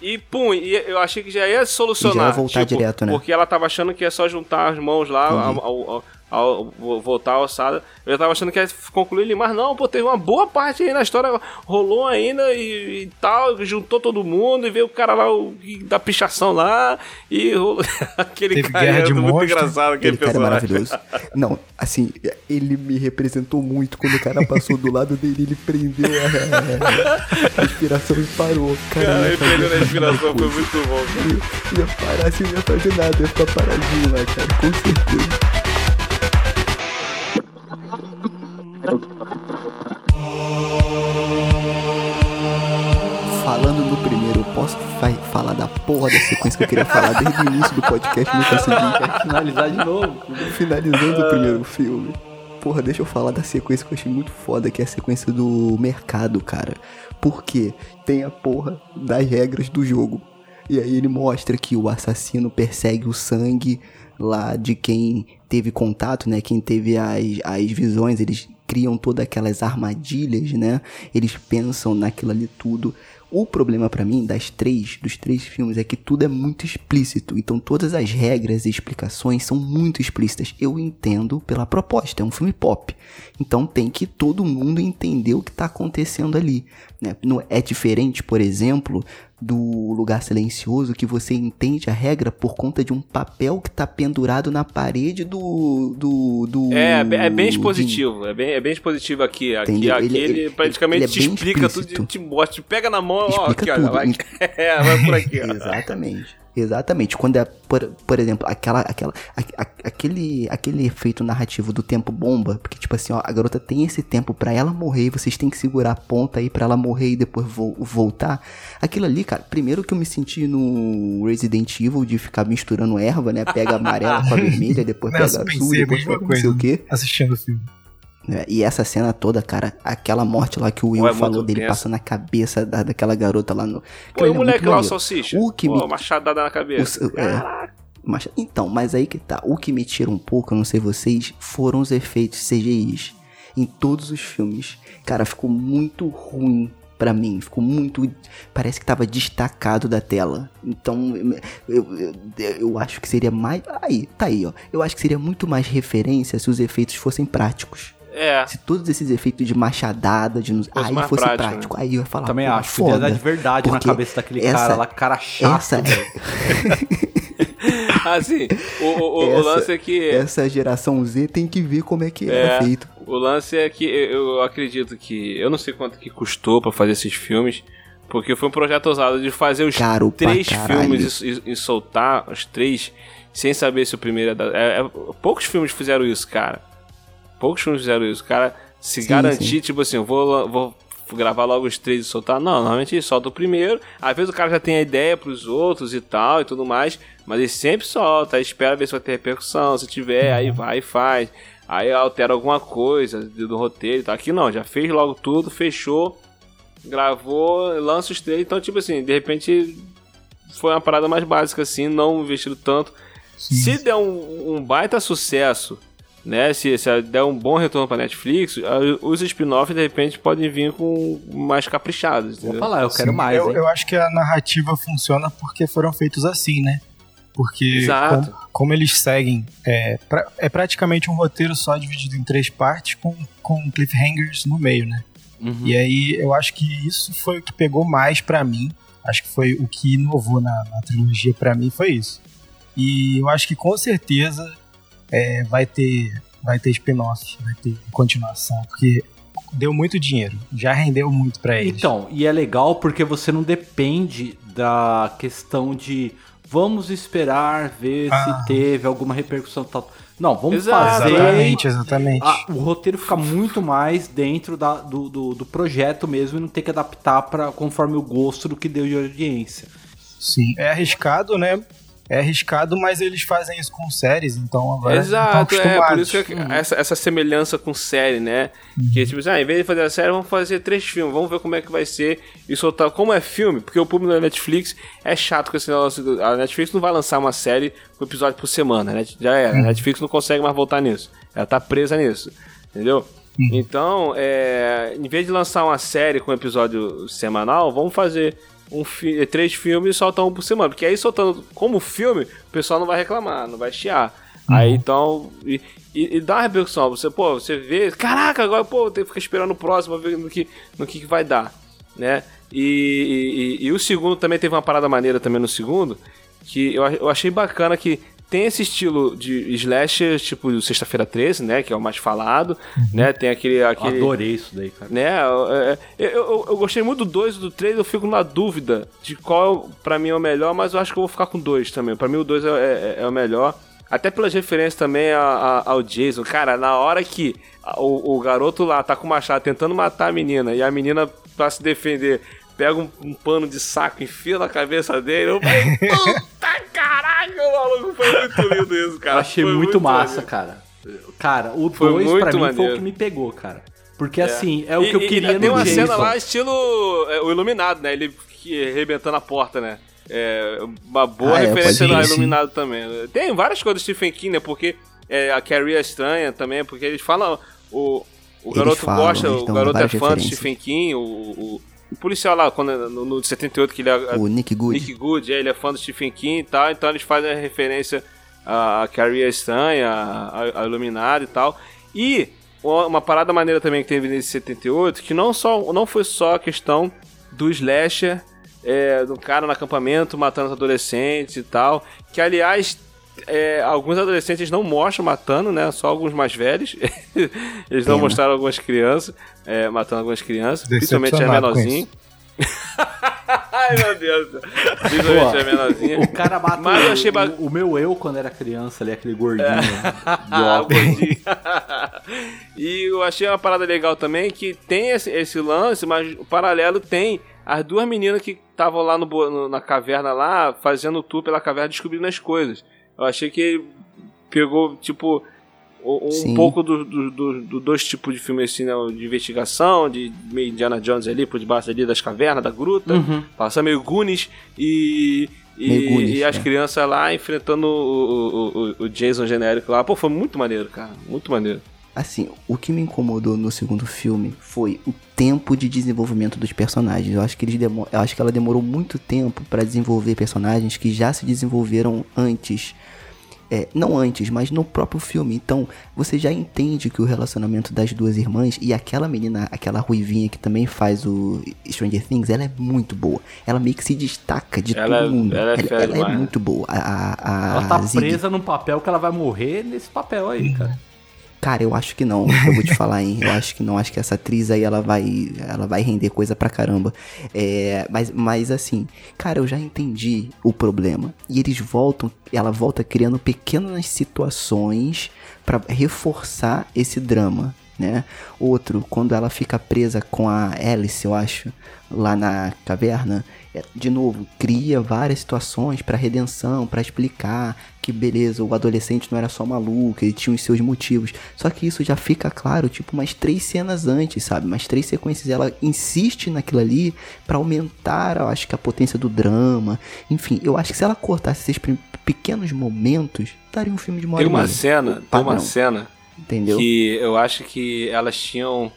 E pum, e eu achei que já ia solucionar. E já ia voltar tipo, direto, né? Porque ela tava achando que ia só juntar as mãos lá, ao, voltar à alçada. Eu já tava achando que ia concluir ali, mas não, pô, teve uma boa parte aí na história, rolou ainda e, e tal, juntou todo mundo e veio o cara lá o, da pichação lá e rolou aquele Teve cara guerra é de muito monstro. engraçado aquele cara é personagem. maravilhoso. Não, assim, ele me representou muito. Quando o cara passou do lado dele, ele prendeu a, a respiração e parou. Cara, Cara, ele na a mesma inspiração, foi muito bom. Eu ia parar assim, não ia fazer nada, ia ficar paradinho lá, cara, com certeza. Falando no primeiro, posso fa- falar da porra da sequência que eu queria falar desde o início do podcast, não consegui. Finalizar de novo. Finalizando o primeiro filme. Porra, deixa eu falar da sequência que eu achei muito foda, que é a sequência do mercado, cara. Porque tem a porra das regras do jogo. E aí ele mostra que o assassino persegue o sangue lá de quem teve contato, né? Quem teve as, as visões, eles criam todas aquelas armadilhas, né? Eles pensam naquilo ali tudo. O problema pra mim das três, dos três filmes é que tudo é muito explícito. Então todas as regras e explicações são muito explícitas. Eu entendo pela proposta, é um filme pop. Então tem que todo mundo entender o que tá acontecendo ali, né? É diferente, por exemplo, do lugar silencioso que você entende a regra por conta de um papel que tá pendurado na parede do do, do É, é bem- é bem de- expositivo. É bem, é bem expositivo aqui. Aqui, Entendeu? aqui Ele- ele, ele- praticamente ele é te explica tudo, explícito. te mostra, te pega na mão, ó, Explica aqui, ó, tudo. vai, é, vai por aqui. ó. Exatamente. Exatamente. Quando é, por, por exemplo, aquela, aquela, a- a- aquele, aquele efeito narrativo do tempo bomba, porque tipo assim, ó, a garota tem esse tempo pra ela morrer, e vocês têm que segurar a ponta aí pra ela morrer e depois vo- voltar. Aquilo ali, cara, primeiro que eu me senti no Resident Evil de ficar misturando erva, né? Pega amarela com a vermelha, depois Nossa, pega a azul, depois pega não sei o quê. Assistindo o filme. É, E essa cena toda, cara, aquela morte lá que o Will Pô, é falou dele tenso. passando a cabeça da, daquela garota lá no. Pô, Aquilo o é moleque lá, o salsicha? O que Pô, me- machadada na cabeça. O- é. Então, mas aí que tá. O que me tira um pouco, eu não sei vocês, foram os efeitos CGIs. Em todos os filmes. Cara, ficou muito ruim pra mim. Ficou muito. Parece que tava destacado da tela. Então, eu, eu, eu acho que seria mais. Aí, tá aí, ó. Eu acho que seria muito mais referência se os efeitos fossem práticos. É. Se todos esses efeitos de machadada, de. nos- Aí fosse prático, prático. Aí eu ia falar. Também acho. Podia foda. dar de verdade na cabeça daquele essa- cara lá, cara chato. Essa, velho. Assim, o, o, o- o Essa- lance é que. essa geração Z tem que ver como é que era É. feito. O lance é que eu acredito que. Eu não sei quanto que custou pra fazer esses filmes. Porque foi um projeto ousado de fazer os Caro três filmes e, e- e soltar os três sem saber se o primeiro ia dar. É, é- poucos filmes fizeram isso, cara. Poucos filmes fizeram isso. O cara se Sim, garantir, sim. tipo assim, eu vou, vou gravar logo os três e soltar. Não, normalmente ele solta o primeiro. Às vezes o cara já tem a ideia pros outros e tal e tudo mais. Mas ele sempre solta, aí espera ver se vai ter repercussão. Se tiver, aí vai e faz. Aí altera alguma coisa do roteiro e tal. Aqui não, já fez logo tudo, fechou, gravou, lança os três. Então, tipo assim, de repente foi uma parada mais básica, assim, não investido tanto. Se der um, um baita sucesso, né? Se, se der um bom retorno pra Netflix, os spin-offs de repente podem vir com mais caprichados. Vou entendeu? falar, eu quero Sim, mais, eu, hein? eu acho que a narrativa funciona porque foram feitos assim, né? Porque Exato. com- como eles seguem, é, pra- é praticamente um roteiro só dividido em três partes com, com cliffhangers no meio, né? Uhum. E aí eu acho que isso foi o que pegou mais pra mim. Acho que foi o que inovou na, na trilogia pra mim foi isso. E eu acho que com certeza é, vai ter vai ter spin-off, vai ter continuação, porque deu muito dinheiro, já rendeu muito pra eles. Então, e é legal porque você não depende da questão de vamos esperar ver Ah. se teve alguma repercussão tal. Não, vamos Exato. fazer. exatamente, exatamente. O roteiro fica muito mais dentro da- do, do, do projeto mesmo e não ter que adaptar para conforme o gosto do que deu de audiência. Sim, é arriscado, né? É arriscado, mas eles fazem isso com séries, então agora Exato, é, por isso que essa, essa semelhança com série, né? Que tipo assim, ah, em vez de fazer a série, vamos fazer três filmes, vamos ver como é que vai ser e soltar. Como é filme, porque o público da Netflix é chato com esse negócio. A Netflix não vai lançar uma série com episódio por semana, né? Já era. A Netflix não consegue mais voltar nisso. Ela tá presa nisso, entendeu? Então, é, em vez de lançar uma série com episódio semanal, vamos fazer um fi- três filmes e soltar um por semana. Porque aí soltando como filme, o pessoal não vai reclamar, não vai chiar. Aí então. E, e, e dá uma repercussão. Você, pô, você vê. Caraca, agora, pô, tem que ficar esperando o próximo ver no que, no que, que vai dar. Né? E, e, e o segundo também teve uma parada maneira também no segundo. Que eu, eu achei bacana que tem esse estilo de slasher, tipo Sexta-feira 13, né? Que é o mais falado, né? Tem aquele... aquele Adorei isso daí, cara. né? é, Eu, eu, eu gostei muito do 2 e do 3, eu fico na dúvida de qual pra mim é o melhor, mas eu acho que eu vou ficar com o 2 também. Pra mim o 2 é, é- é o melhor. Até pelas referências também ao Jason. Cara, na hora que o, o garoto lá tá com o machado tentando matar a menina e a menina, pra se defender, pega um, um pano de saco, enfia na cabeça dele, eu falei, puta caraca, maluco, foi muito lindo isso, cara. Eu achei Foi muito, massa, maneiro. cara. Cara, o Foi 2 muito pra mim foi o que me pegou, cara. Porque assim, é o E- que eu queria e Tem no uma Jason. cena lá, estilo é, o Iluminado, né? Ele que- arrebentando a porta, né? É uma boa Ah, é, referência pode no ir, sim. Iluminado também. Tem várias coisas do Stephen King, né? Porque é, a Carrie é estranha também, porque eles falam. O, o garoto falam, gosta, o garoto é fã do referências. Stephen King, o, o, o policial lá, quando, no, no de 78, que ele é. O Nick Good. Nick Good, é, ele é fã do Stephen King e tal, então eles fazem a referência a, a Carrie é estranha, a, a Iluminado e tal. E uma uma parada maneira também que teve nesse 78, que não, só, não foi só a questão do slasher, é, do cara no acampamento matando os adolescentes e tal, que aliás. É, alguns adolescentes não mostram matando, né? Só alguns mais velhos. Eles não Pena. mostraram algumas crianças, é, matando algumas crianças, principalmente a menorzinha. Ai meu Deus. Principalmente a menorzinha. O cara mata Mas eu o, achei ba- o, o meu eu quando era criança ali, aquele gordinho. Ah, idiota. gordinho. e eu achei uma parada legal também que tem esse, esse lance, mas o paralelo tem as duas meninas que estavam lá no, no- na caverna lá, fazendo o tour pela caverna, descobrindo as coisas. Eu achei que ele pegou, tipo, um Sim. pouco dos do, do, do dois tipos de filmes assim, né, de investigação, de meio Indiana Jones ali, por debaixo ali das cavernas, da gruta, Uhum. passa meio Goonies e... E, Meio Goonies, e as é. crianças lá enfrentando o, o, o, o Jason genérico lá. Pô, foi muito maneiro, cara. Muito maneiro. Assim, o que me incomodou no segundo filme foi o tempo de desenvolvimento dos personagens. Eu acho que eles demo... eu acho que ela demorou muito tempo pra desenvolver personagens que já se desenvolveram antes. É, não antes, mas no próprio filme. Então, você já entende que o relacionamento das duas irmãs e aquela menina, aquela ruivinha que também faz o Stranger Things, ela é muito boa. Ela meio que se destaca de Ela é- todo mundo. ela é fera ela é muito boa. A, a, a Ela tá Ziggy. presa num papel que ela vai morrer nesse papel aí, cara. Cara, eu acho que não. Eu vou te falar, hein? Eu acho que não. Acho que essa atriz aí, ela vai, ela vai render coisa pra caramba. É, mas, mas assim, cara, eu já entendi o problema. E eles voltam, ela volta criando pequenas situações pra reforçar esse drama, né? Outro, quando ela fica presa com a Alice, eu acho, lá na caverna, de novo, cria várias situações pra redenção, pra explicar que beleza, o adolescente não era só maluco, ele tinha os seus motivos. Só que isso já fica claro, tipo, umas três cenas antes, sabe? Umas três sequências. Ela insiste naquilo ali pra aumentar, eu acho que a potência do drama. Enfim, eu acho que se ela cortasse esses pequenos momentos, daria um filme de uma Tem uma cena, tem uma cena Entendeu? que eu acho que elas tinham.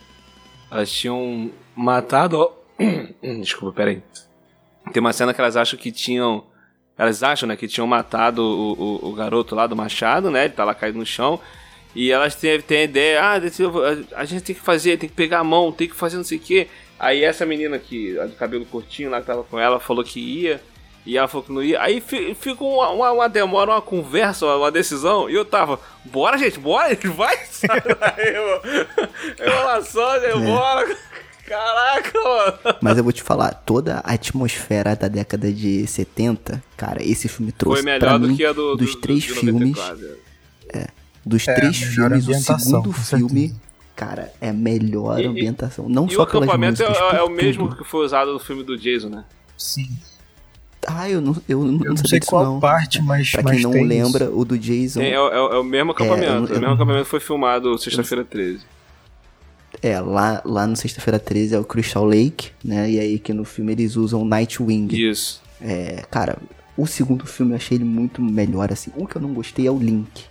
Elas tinham matado. Desculpa, peraí. Tem uma cena que elas acham que tinham. Elas acham, né, que tinham matado o, o, o garoto lá do machado, né? Ele tá lá caído no chão. E elas têm, têm a ideia, ah, a, gente tem que fazer, tem que pegar a mão, tem que fazer não sei o quê. Aí essa menina que, do cabelo curtinho lá que tava com ela, falou que ia. E ela falou que não ia. Aí fi- fica uma, uma, uma demora, uma conversa, uma, decisão. E eu tava, bora, gente, bora, gente, vai. Sabe? Aí eu, enrolação, gente, bora. Caraca, mano. Mas eu vou te falar, toda a atmosfera da década de 70, cara, esse filme trouxe Foi pra melhor do mim, que a do, dos do, três do filmes, 94. dos É, três filmes, o segundo filme, cara, é a melhor E- ambientação. Não E só o pelas acampamento é, músicas, é por o mesmo tudo. que foi usado no filme do Jason, né? Sim. Ah, eu não, eu não, Eu não sei disso qual não. parte, mas. Pra mas quem não tem lembra, isso. o do Jason é, o- é o- é o mesmo acampamento. eu- o mesmo acampamento foi filmado sexta-feira 13. É lá, lá no Sexta-feira 13 é o Crystal Lake, né? E aí que no filme eles usam Nightwing. Isso. É, cara, o segundo filme eu achei ele muito melhor, assim. O que eu não gostei é o Link.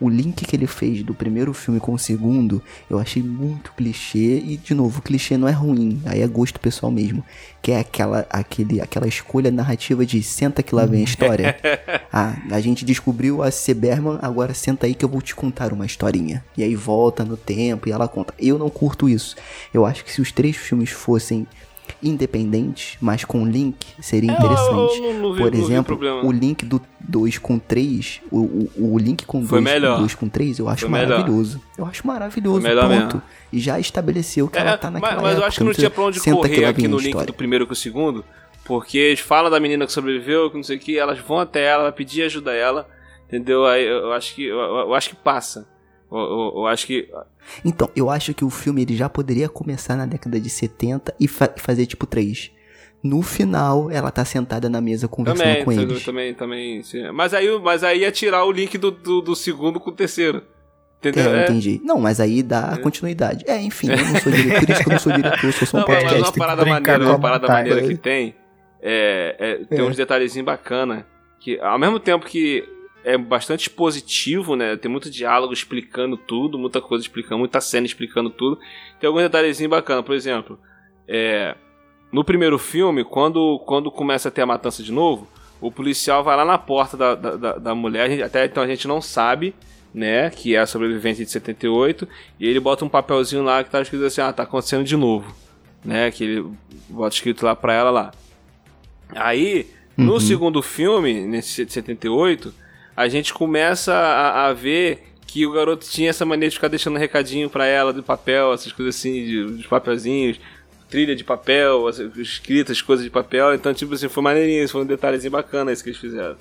O link que ele fez do primeiro filme com o segundo, eu achei muito clichê. E, de novo, clichê não é ruim, aí é gosto pessoal mesmo. Que é aquela, aquele, aquela escolha narrativa de senta que lá vem a história. ah, a gente descobriu a C. Berman, agora senta aí que eu vou te contar uma historinha. E aí volta no tempo e ela conta. Eu não curto isso. Eu acho que se os três filmes fossem independentes, mas com link, seria interessante. É, eu não- não vi- Por exemplo, o link do 2 com 3, o, o, o link com Foi 2 melhor. 2 com 3, eu acho Foi melhor. maravilhoso. Eu acho maravilhoso, melhor ponto. mesmo. E já estabeleceu que É, ela tá mas, naquela mas eu época, acho que não tinha pra onde correr aqui no link história. do primeiro com o segundo. Porque eles falam da menina que sobreviveu, que não sei o que, elas vão até ela, ela pedir ajuda a ela, entendeu? Aí eu, eu acho que eu, eu acho que passa. Eu, eu- eu acho que. Então, eu acho que o filme ele já poderia começar na década de 70 e fa- fazer tipo 3. No final, ela tá sentada na mesa conversando Também, com eles. também, também. sim. Mas aí, mas aí ia tirar o link do, do, do segundo com o terceiro. Entendeu? É, É. entendi. Não, mas aí dá continuidade. É, enfim, eu não sou diretor, isso que eu não sou diretor, sou só um Não, mas podcast. uma parada maneira, uma parada maneira que tem é, é- tem É. uns detalhezinhos bacana que ao mesmo tempo que é bastante expositivo, né? Tem muito diálogo explicando tudo, muita coisa explicando, muita cena explicando tudo. Tem alguns detalhezinhos bacana, por exemplo, é, no primeiro filme, quando, quando começa a ter a matança de novo, o policial vai lá na porta da, da, da- da mulher, gente- até então a gente não sabe, né, que é a sobrevivente de 78, e ele bota um papelzinho lá que tá escrito assim, ah, tá acontecendo de novo, né, que ele bota escrito lá pra ela lá. Aí, no Uhum. segundo filme, nesse de 78, a gente começa a, a ver que o garoto tinha essa mania de ficar deixando recadinho pra ela de papel, essas coisas assim, de, de papelzinhos, trilha de papel, as- escritas, coisas de papel. Então, tipo assim, foi maneirinho, foi um detalhezinho bacana isso que eles fizeram.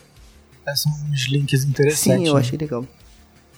É, São uns links interessantes. Sim, eu né? achei legal.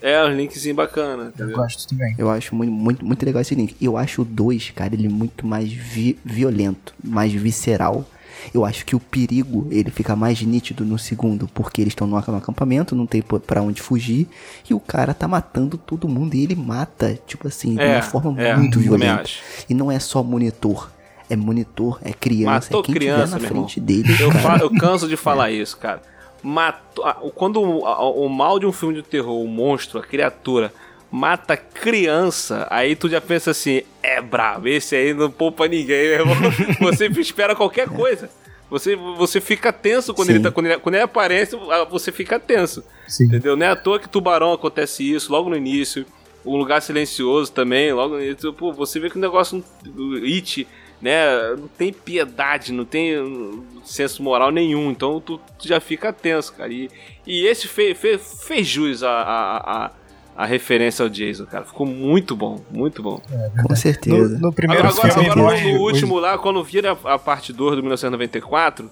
É, um linkzinho bacana, Eu entendeu? gosto também. Eu acho muito, muito, muito legal esse link. Eu acho o 2, cara, ele muito mais vi- violento, mais visceral. Eu acho que o perigo, ele fica mais nítido no segundo, porque eles estão no ac- no acampamento, não tem pra onde fugir, e o cara tá matando todo mundo, e ele mata, tipo assim, de É, uma forma é, muito violenta. E não é só monitor, é monitor, é criança, Matou é quem criança, tiver na meu irmão. frente dele, Eu, cara. fa- eu canso de falar isso, cara. Matou, quando o, o mal de um filme de terror, o monstro, a criatura, mata criança, aí tu já pensa assim, é brabo, esse aí não poupa ninguém, meu irmão. Você espera qualquer coisa. Você, você fica tenso quando Sim. ele, tá, quando, ele, quando ele aparece, ah, você fica tenso. Sim. Entendeu? Não é à toa que Tubarão acontece isso logo no início. Um lugar silencioso também, logo no início. Pô, você vê que o negócio, o It, né, não tem piedade, não tem uh, senso moral nenhum. Então tu, tu já fica tenso, cara. E, e esse fe, fe- fez jus à a, a, a referência ao Jason, cara. Ficou muito bom, muito bom. Com certeza. No, no primeiro Agora, agora, filme, agora no, último lá, quando vira a parte 2 do 1994,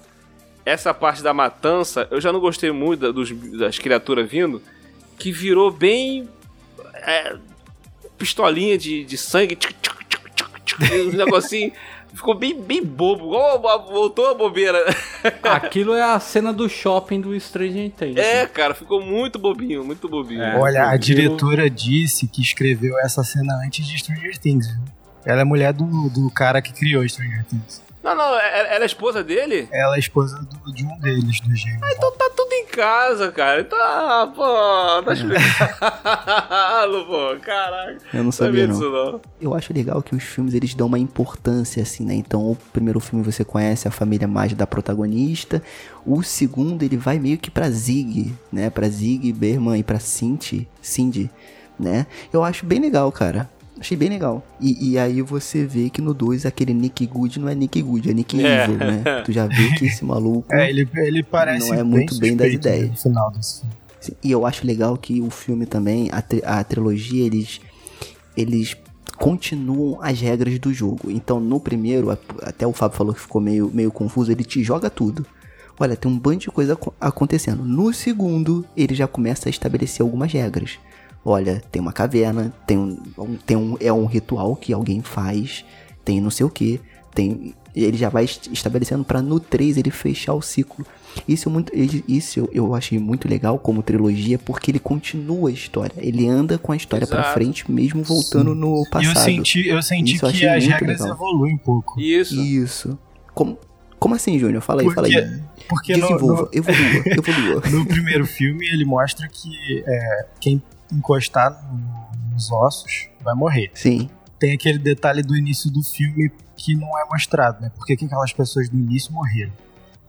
essa parte da matança, eu já não gostei muito da- dos, das criaturas vindo, que virou bem. é, pistolinha de, de sangue, tchuc, tchuc, tchuc, um negocinho. Ficou bem, bem bobo, igual a- voltou a bobeira. Aquilo é a cena do shopping do Stranger Things. É, cara, ficou muito bobinho, muito bobinho. É. Olha, a Aquilo- diretora disse que escreveu essa cena antes de Stranger Things. viu? Ela é mulher do, do cara que criou Stranger Things. Não, não, ela ela é esposa dele? Ela é esposa do- de um deles, do gêmeo. Então tá tudo em casa, cara. Tá, pô, tá explicando, pô, caraca. Eu não Sabia sabia, não. disso não. Eu acho legal que os filmes eles dão uma importância assim, né? Então, o primeiro filme você conhece a família mais da protagonista, o segundo ele vai meio que pra Zig, né? Pra Zig, Berman e pra Cindy, Cindy, né? Eu acho bem legal, cara. Achei bem legal. E, e aí você vê que no 2 aquele Nick Good não é Nick Good, é Nick É. Evil, né? Tu já viu que esse maluco. É, ele, ele parece Não é muito bem das né, ideias. No final desse filme. E eu acho legal que o filme também, a, tri- a trilogia, eles, eles continuam as regras do jogo. Então, no primeiro, até o Fábio falou que ficou meio, meio confuso, ele te joga tudo. Olha, tem um bando de coisa aco- acontecendo. No segundo, ele já começa a estabelecer algumas regras. Olha, tem uma caverna, tem um, tem um, é um ritual que alguém faz, tem não sei o que, tem ele já vai est- estabelecendo pra no 3 ele fechar o ciclo. Isso, é muito, isso eu, eu achei muito legal como trilogia, porque ele continua a história. Ele anda com a história pra Exato. frente, mesmo voltando no E passado. eu senti, eu senti Isso eu que achei as muito regras legal. evoluem um pouco. Isso. Isso. Como, como assim, Júnior? Fala aí, fala Porque, aí. porque no, Desenvolva, no, evolua, evolua. no primeiro filme ele mostra que é, quem encostar nos ossos, vai morrer. Sim. Tem aquele detalhe do início do filme que não é mostrado, né? Por que, que aquelas pessoas do início morreram?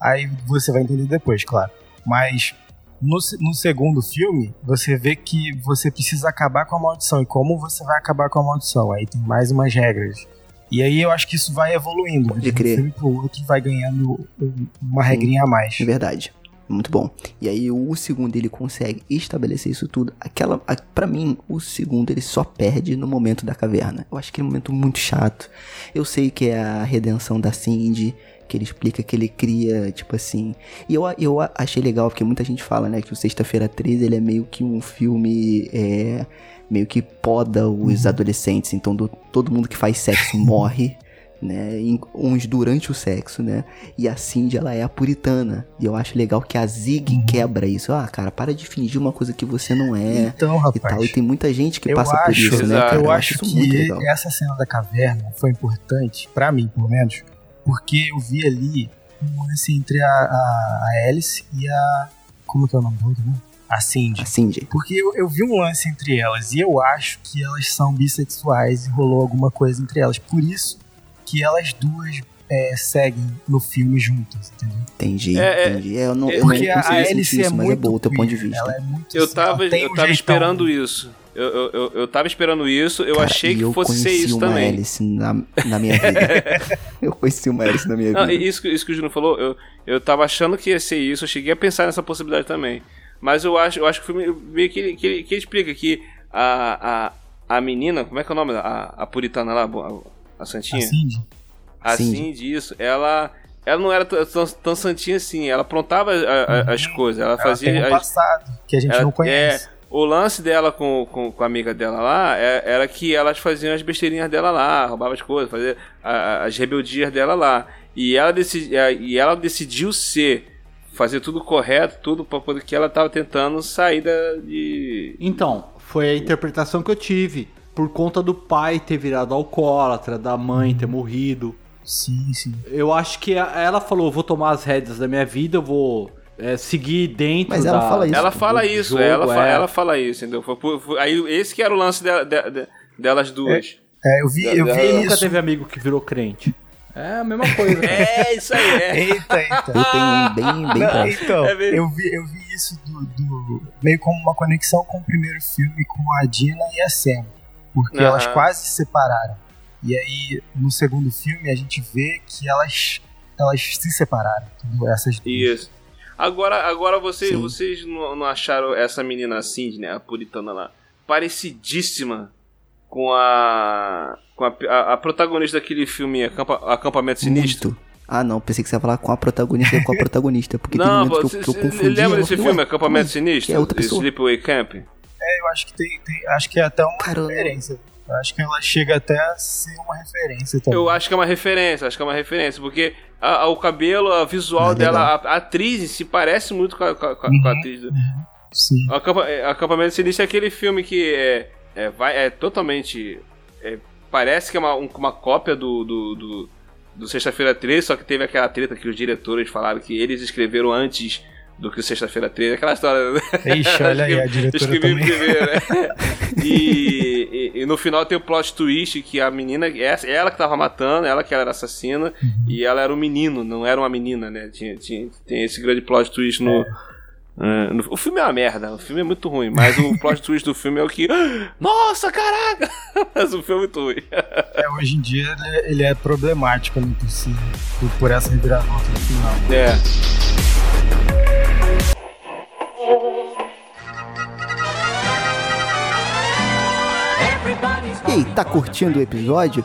Aí você vai entender depois, claro. Mas no, no, segundo filme, você vê que você precisa acabar com a maldição. E como você vai acabar com a maldição? Aí tem mais umas regras. E aí eu acho que isso vai evoluindo. Crer. De um filme pro outro vai ganhando uma regrinha a mais. É verdade. Muito bom. E aí o segundo ele consegue estabelecer isso tudo. Aquela, para mim, o segundo ele só perde no momento da caverna. Eu acho que é um momento muito chato. Eu sei que é a redenção da Cindy, que ele explica que ele cria, tipo assim. E eu, eu achei legal, porque muita gente fala, né, que o Sexta-feira 13 ele é meio que um filme. É, meio que poda os uhum. adolescentes. Então do, todo mundo que faz sexo morre né? Uns durante o sexo, né? E a Cindy, ela é a puritana. E eu acho legal que a Zig uhum. quebra isso. Ah, cara, para de fingir uma coisa que você não é. Então, rapaz. E, tal. e tem muita gente que passa acho, por isso, né? Cara? Eu, eu acho que essa cena da caverna foi importante, para mim, pelo menos, porque eu vi ali um lance entre a, a, a Alice e a. Como que é o nome do outro, né? A Cindy. A Cindy. Porque eu, eu, vi um lance entre elas e eu acho que elas são bissexuais e rolou alguma coisa entre elas. Por isso que elas duas é, seguem no filme juntas, entendeu? Entendi, é, é entendi. Eu não, é, eu porque não, sei a Alice isso, é mas é bom o teu ponto de vista. Ela é muito eu assim, tava, eu tava esperando isso. Eu, eu, eu, eu tava esperando isso, eu Cara, achei que fosse ser isso uma também. Alice na, na minha vida. eu conheci uma Alice na minha não, vida. Isso, isso que o Juno falou, eu, eu tava achando que ia ser isso, eu cheguei a pensar nessa possibilidade também. Mas eu acho, eu acho que o filme meio que, que, que explica que a, a, a menina, como é que é o nome? A, a puritana lá, a, a Santinha? A Cindy assim disso, ela ela não era tão, tão santinha assim, ela aprontava a, a, as uhum. coisas, ela, ela fazia. Tem um passado que a gente ela, não conhece. É, o lance dela com, com, com, a amiga dela lá é, era que elas faziam as besteirinhas dela lá, roubavam as coisas, faziam as rebeldias dela lá. E ela, decidi, e ela decidiu ser, fazer tudo correto, tudo para poder que ela tava tentando sair da, de. Então, foi a interpretação que eu tive. Por conta do pai ter virado alcoólatra, da mãe ter morrido. Sim, sim. Eu acho que ela falou: vou tomar as rédeas da minha vida, eu vou é, seguir dentro Mas ela da, fala isso. Ela fala isso, jogo, ela, é. ela fala isso, entendeu? Foi, foi, aí esse que era o lance de, de, de, delas duas. É, é eu vi, eu vi isso. nunca teve amigo que virou crente. É a mesma coisa. é, isso aí. É. Eita, eita. Eu tenho um bem, bem Não, Então, é eu, vi, eu vi isso do, do, meio como uma conexão com o primeiro filme com a Dina e a Sam. Porque uhum. elas quase se separaram. E aí, no segundo filme, a gente vê que elas, elas se separaram, entendeu? Essas duas. Isso. Agora, agora vocês, vocês não, não, acharam essa menina assim, né? A puritana lá, parecidíssima com a. com a, a, a protagonista daquele filme Acampa, Acampamento Sinistro? Muito. Ah, não, pensei que você ia falar com a protagonista com a protagonista, porque não, teve um que, eu, que eu confundi. Lembra desse filme, Acampamento Sinistro? É outra pessoa. Sleepaway Camp? É, eu acho que tem, tem acho que é até uma Caramba. referência. Eu acho que ela chega até a ser uma referência também. Eu acho que é uma referência, acho que é uma referência, porque a, a, o cabelo, a visual ah, dela, a, a, atriz se parece muito com a, com uhum, com a atriz. Uhum, sim. É, Acampamento Sinistro é aquele filme que é, é, vai, é totalmente. É, parece que é uma, uma cópia do, do, do, do Sexta-feira 13, só que teve aquela treta que os diretores falaram que eles escreveram antes do que Sexta-feira 13, aquela história. Né? Ixi, olha aí, a diretora também. Primeiro, né? e, e, e, no final tem o plot twist que a menina, ela que tava matando, ela que era assassina, uhum. e ela era um menino, não era uma menina, né? Tinha, tinha, tem esse grande plot twist no... É. Uh, no, o filme é uma merda, o filme é muito ruim, mas o plot twist do filme é o que. Nossa, caraca! mas o filme é muito ruim. é, hoje em dia ele é, ele é problemático né, por, si, por, por essa reviravolta no final. É. E tá curtindo o episódio?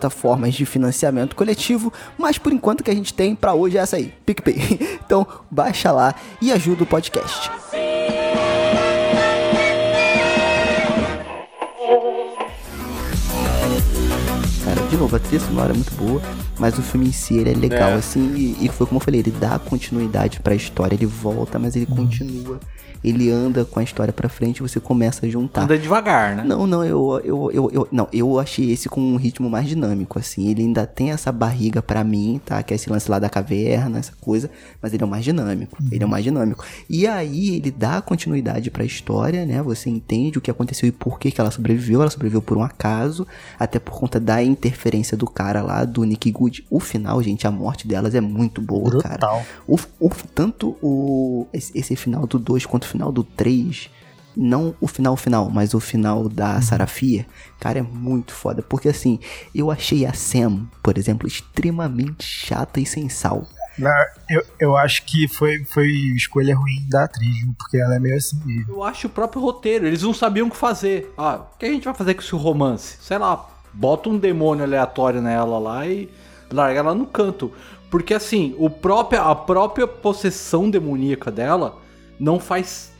plataformas de financiamento coletivo, mas por enquanto que a gente tem para hoje é essa aí, PicPay. Então, baixa lá e ajuda o podcast. Cara, de novo, a trilha sonora é muito boa, mas o filme em si ele é legal, é. assim, e, e, foi como eu falei, ele dá continuidade pra história, ele volta, mas ele continua ele anda com a história pra frente e você começa a juntar. Anda devagar, né? Não, não, eu, eu, eu, eu, não, eu achei esse com um ritmo mais dinâmico, assim. Ele ainda tem essa barriga pra mim, tá? Que é esse lance lá da caverna, essa coisa, mas ele é o mais dinâmico. Ele é o mais dinâmico. E aí ele dá continuidade pra história, né? Você entende o que aconteceu e por que, que ela sobreviveu. Ela sobreviveu por um acaso, até por conta da interferência do cara lá, do Nick Good. O final, gente, a morte delas é muito boa, cara. Brutal. O, o- tanto o esse, esse final do 2 quanto o final do 3, não o final final, mas o final da Sarafia, cara, é muito foda. Porque assim, eu achei a Sam, por exemplo, extremamente chata e sem sal. Não, eu, eu acho que foi, foi escolha ruim da atriz, porque ela é meio assim mesmo. Eu acho o próprio roteiro, eles não sabiam o que fazer. Ah, o que a gente vai fazer com esse romance? Sei lá, bota um demônio aleatório nela lá e larga ela no canto. Porque assim, o próprio, a própria possessão demoníaca dela não faz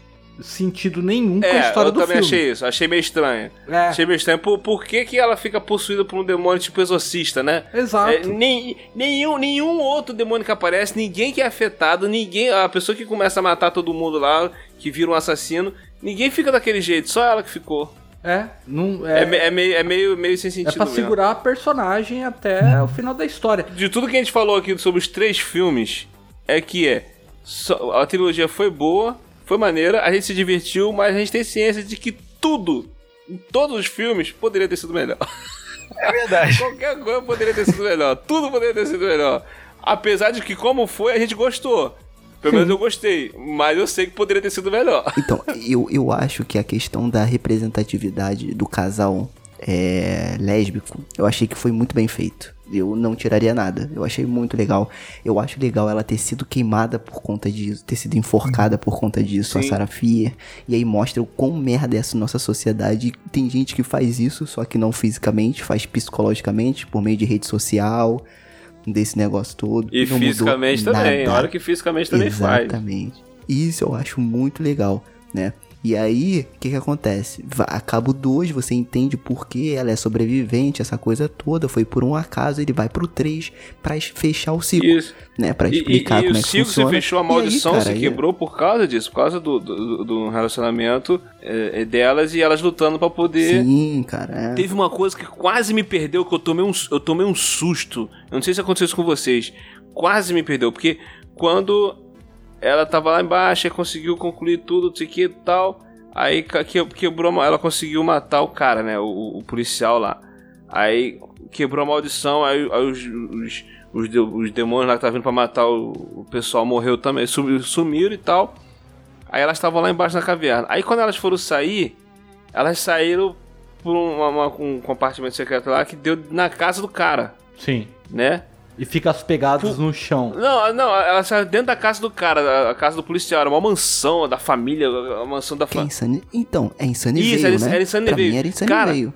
sentido nenhum com a É, história eu do também filme. achei isso. Achei meio estranho. É, Achei meio estranho. Por, por que, que ela fica possuída por um demônio tipo exorcista, né? exato. É, nem, nenhum, nenhum outro demônio que aparece, ninguém que é afetado, ninguém. A pessoa que começa a matar todo mundo lá, que vira um assassino, ninguém fica daquele jeito, só ela que ficou. É, não, É, é, é meio, é meio, meio sem é sentido. pra mesmo. segurar a personagem até o final da história. De tudo que a gente falou aqui sobre os três filmes, é que é. Só- a trilogia foi boa, foi maneira, a gente se divertiu, mas a gente tem ciência de que tudo, em todos os filmes, poderia ter sido melhor. É verdade. Qualquer coisa poderia ter sido melhor. Tudo poderia ter sido melhor. Apesar de que, como foi, a gente gostou. Pelo menos eu gostei. Mas eu sei que poderia ter sido melhor. Então, eu, eu acho que a questão da representatividade do casal é, lésbico, eu achei que foi muito bem feito. Eu não tiraria nada. Eu achei muito legal. Eu acho legal ela ter sido queimada por conta disso, ter sido enforcada por conta disso, a Sim. Sarah Fier. E aí mostra o quão merda é essa nossa sociedade. Tem gente que faz isso, só que não fisicamente, faz psicologicamente, por meio de rede social, desse negócio todo. E Não fisicamente também. nada. Olha que fisicamente também faz. Exatamente. Isso eu acho muito legal, né? E aí, o que que acontece? Acaba o 2, você entende por que ela é sobrevivente, essa coisa toda. Foi por um acaso, ele vai pro 3 pra es- fechar o ciclo, Isso. né? Pra E, e, explicar e como o é que ciclo se funciona. fechou, a E aí, maldição cara, se aí- quebrou por causa disso, por causa do, do, do relacionamento é, é, delas e elas lutando pra poder. Sim, cara. é. Teve uma coisa que quase me perdeu, que eu tomei um, eu tomei um susto. Eu não sei se aconteceu isso com vocês. Quase me perdeu, porque quando ela tava lá embaixo e conseguiu concluir tudo, não sei o que e tal. Aí que- quebrou, ela conseguiu matar o cara, né? O, o policial lá. Aí quebrou a maldição, aí, aí os, os, os, os demônios lá que estavam vindo pra matar o, o pessoal morreu também, sumi- sumiram e tal. Aí elas estavam lá embaixo na caverna. Aí quando elas foram sair, elas saíram por uma- uma- um compartimento secreto lá que deu na casa do cara, Sim. né? E fica as pegadas no chão. Não, não, ela saiu dentro da casa do cara, a- casa do policial, era uma mansão da família, a mansão da Que é família. Insane... Então, é Insane Isso, Veio, era- né? era Insane pra Veio. mim era Insane Cara, Veio.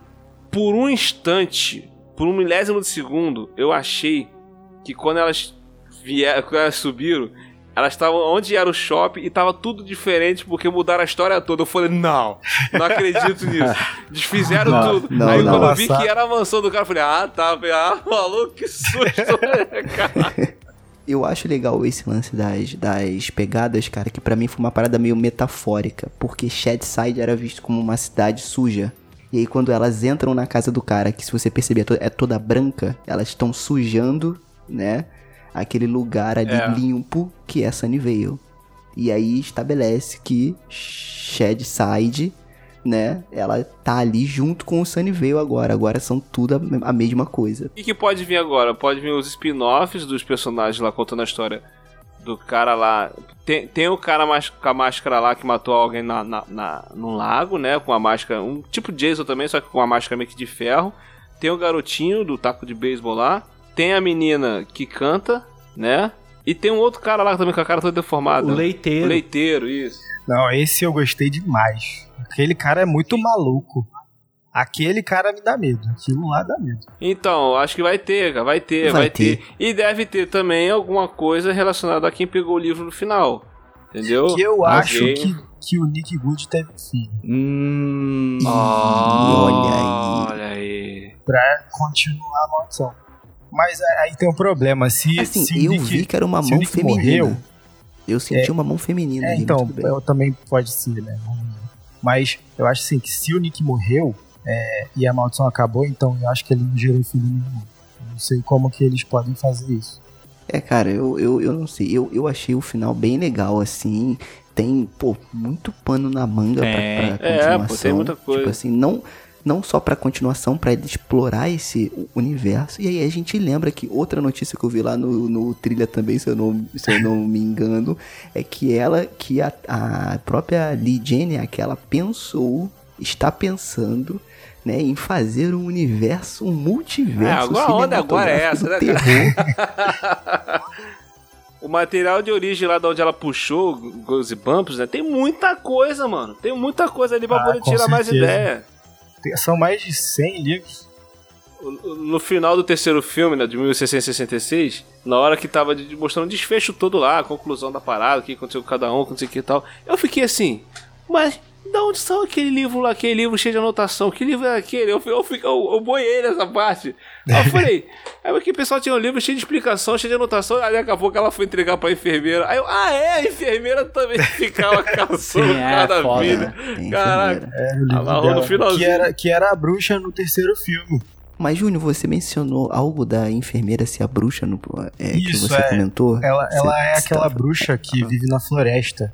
Por um instante, por um milésimo de segundo, eu achei que quando elas vieram, quando elas subiram, elas estavam onde era o shopping e tava tudo diferente porque mudaram a história toda. Eu falei, não, não acredito nisso. Desfizeram Não, tudo. não, Aí não. quando eu vi que era a mansão do cara, eu falei, ah, tá, ah, maluco, que susto, cara. Eu acho legal esse lance das, das pegadas, cara, que pra mim foi uma parada meio metafórica, porque Shadside era visto como uma cidade suja. E aí quando elas entram na casa do cara, que se você perceber é é toda branca, elas estão sujando, né, aquele lugar ali É. limpo que é Sunnyvale. E aí estabelece que Shadside, né, ela tá ali junto com o Sunnyvale agora. Agora são tudo a, mesma coisa. O que, pode vir agora? Pode vir os spin-offs dos personagens lá contando a história do cara lá. Tem, tem o cara mais, com a máscara lá que matou alguém na, na, na, num lago, né? Com a máscara. Um tipo Jason também, só que com a máscara meio que de ferro. Tem o garotinho do taco de beisebol lá. Tem a menina que canta, né? E tem um outro cara lá também com a cara toda deformada. O leiteiro. O leiteiro, isso. Não, esse eu gostei demais. Aquele cara é muito maluco. Aquele cara me dá medo. Aquilo lá dá medo. Então, acho que vai ter, cara, vai ter, vai, Vai ter. ter. E deve ter também alguma coisa relacionada a quem pegou o livro no final. Entendeu? Que eu Alguém- acho que, que o Nick Good teve filho. Hum. Ih, olha aí. Olha aí. pra continuar a maldição. Mas aí tem um problema, se, Assim, se eu Nick- vi que era uma mão feminina. morreu, eu senti uma mão feminina. É, ali, então, eu também pode ser, né? Mas eu acho assim que se o Nick morreu é, e a maldição acabou, então eu acho que ele não gerou filho nenhum. Eu não sei como que eles podem fazer isso. É, cara, eu, eu, eu não sei. Eu, eu achei o final bem legal, assim. Tem, pô, muito pano na manga pra, Tem. pra É, continuação. pô, tem muita coisa. Tipo assim, não, não só pra continuação, pra ele explorar esse universo. E aí a gente lembra que outra notícia que eu vi lá no, no trilha também, se eu, não, se eu não me engano, é que ela, que a, a própria Lee Jenny, aquela pensou, está pensando. Né, em fazer um universo, um multiverso. É, agora a onda agora é essa, né, cara? O material de origem lá de onde ela puxou, Goosebumps, né? Tem muita coisa, mano. Tem muita coisa ali pra Ah, poder tirar mais certeza. ideia. São mais de 100 livros. No final do terceiro filme, né, de 1666, na hora que tava mostrando o desfecho todo lá, a conclusão da parada, o que aconteceu com cada um, o que e tal, eu fiquei assim, mas da onde são aquele livro lá, aquele livro cheio de anotação? Que livro é aquele? Eu, eu, eu, eu boiei nessa parte. Aí eu falei, aí que o pessoal tinha um livro cheio de explicação, cheio de anotação, aí daqui a pouco ela foi entregar pra enfermeira. Aí eu, ah é, a enfermeira também ficava caçando é, cada foda, vida. né? Caraca. livro Amarrou no finalzinho. que, era, que era a bruxa no terceiro filme. Mas, Júnior, você mencionou algo da enfermeira ser a bruxa no, é, que Isso, você é. comentou? Ela, Você- ela é aquela tava- bruxa que vive na floresta.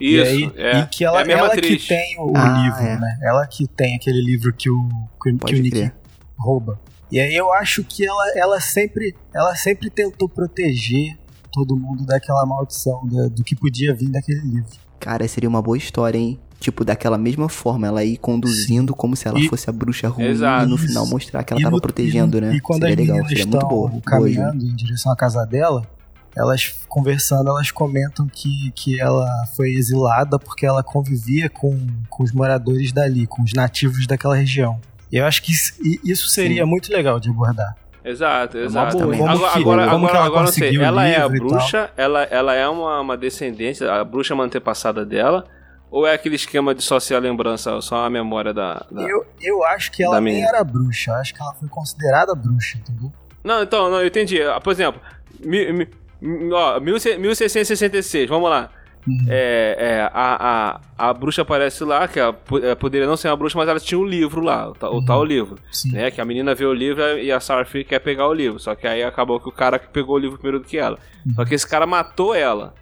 Isso, e, aí, é. e que ela, é a mesma ela atriz. que tem o Ah, livro, é. né? Ela que tem aquele livro que o, que, que o Nick rouba. E aí eu acho que ela, ela, sempre, ela sempre tentou proteger todo mundo daquela maldição, da- do que podia vir daquele livro. Cara, seria uma boa história, hein? Tipo, daquela mesma forma, ela ir conduzindo como se ela E- fosse a bruxa ruim Exato. e no final mostrar que ela E tava no- protegendo, e, né? E quando seria as legal, seria muito boa. Boa, caminhando em direção à casa dela, elas conversando, elas comentam que, que ela foi exilada porque ela convivia com, com os moradores dali, com os nativos daquela região. E eu acho que isso, seria muito legal de abordar. Exato, uma exato. hein? agora, agora, como agora, que ela agora não sei. Ela é a bruxa, ela, ela é uma, uma descendente, a bruxa é uma antepassada dela, ou é aquele esquema de só ser a lembrança, só a memória da. da- Eu, eu acho que ela nem era bruxa, eu acho que ela foi considerada bruxa, entendeu? Não, então, não, eu entendi. Ah, Por exemplo, mi, mi- ó, 1666, vamos lá. Uhum. É, é, a, a, a bruxa aparece lá, que ela po- é, poderia não ser uma bruxa, mas ela tinha um livro lá, o, ta- o Uhum. tal livro. Sim. né? Que a menina vê o livro e a Sarah Free quer pegar o livro. Só que aí acabou que o cara que pegou o livro primeiro do que ela. Só que esse cara matou ela,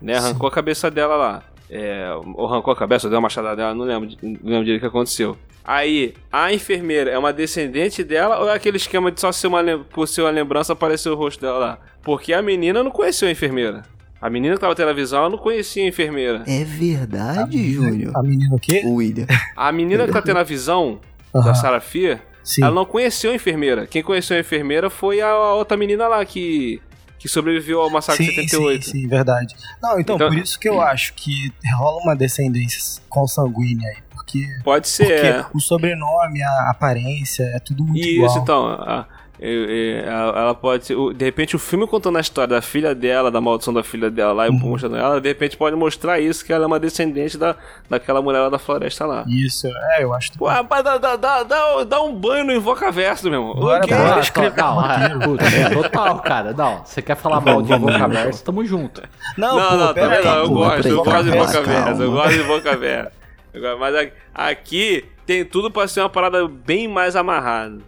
né? Arrancou a cabeça dela lá. É, ou arrancou a cabeça, ou deu uma machadada dela, não lembro, não lembro direito o que aconteceu. Aí, a enfermeira é uma descendente dela ou é aquele esquema de só ser uma, por ser uma lembrança aparecer o rosto dela lá? Porque a menina não conheceu a enfermeira. A menina que tava tendo a visão, ela não conhecia a enfermeira. É verdade, Júnior. A menina o quê? O William. A menina que tá tendo a visão da Aham, Sarah Fia, Sim. Ela não conheceu a enfermeira. Quem conheceu a enfermeira foi a outra menina lá que, que sobreviveu ao massacre de sim, 78. Sim, sim, verdade. Não, então, Então- por isso que eu acho que rola uma descendência consanguínea aí, porque, Pode ser. porque é. o sobrenome, a aparência, é tudo muito Isso, igual. então. a- ela ela pode ser. De repente, o filme contando a história da filha dela, da maldição da filha dela lá e Uhum. mostrando ela, de repente pode mostrar isso, que ela é uma descendente da, daquela mulher lá da floresta lá. Isso, é, eu acho que Pô, rapaz, dá, dá, dá, dá, dá um banho no Invocaverso, meu irmão. Bora, Ok. bora. Escrever não, puta, é, total, cara. Não, você quer falar mal de Vamos, Invocaverso, tamo junto. Não, Não, pô, não, pera também aí, não, eu gosto, eu gosto de calma, Invocaverso, eu gosto de Invocaverso. Eu gosto- Mas aqui tem tudo pra ser uma parada bem mais amarrada.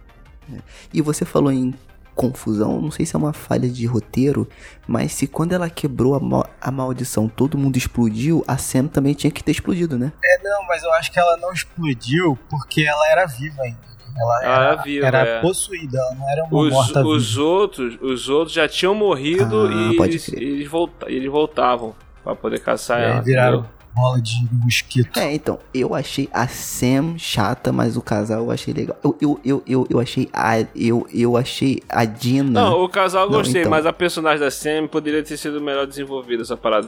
E você falou em confusão, não sei se é uma falha de roteiro, mas se quando ela quebrou a, ma- a maldição todo mundo explodiu, a Sam também tinha que ter explodido, né? Não, mas eu acho que ela não explodiu porque ela era viva ainda. Ela Ela era, viva, era é. possuída, ela não era uma Os, morta os viva. outros, os outros já tinham morrido Ah, e pode eles, eles, volta, eles voltavam pra poder caçar E aí ela. viraram entendeu? Bola de mosquito. É, então, eu achei a Sam chata, mas o casal eu achei legal. Eu, eu, eu, eu, eu achei a. Eu, eu achei a Dina. Não, o casal eu Não, gostei, então. mas a personagem da Sam poderia ter sido melhor desenvolvida essa parada.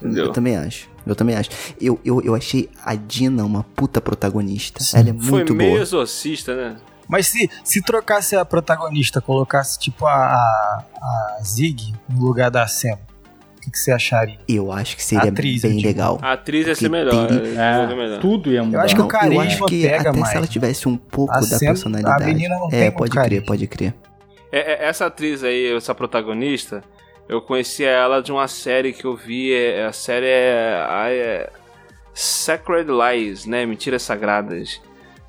Entendeu? Eu também acho. Eu também acho. Eu, eu, eu achei a Dina uma puta protagonista. Ela é Foi muito meio boa. exorcista, né? Mas se, se trocasse a protagonista, colocasse tipo a, a, a Zig no lugar da Sam, que, que você acharia? Eu acho que seria Atriz, bem eu legal. A atriz ia ser melhor. tem- ia desenvolver melhor. tudo ia mudar. acho que o carisma eu acho que pega até mais. se ela tivesse um pouco A da a personalidade. menina não tem é, pode carisma. crer, pode crer. É, é, essa atriz aí, essa protagonista, eu conhecia ela de uma série que eu vi. é- a série é, a- é Sacred Lies, né? Mentiras Sagradas.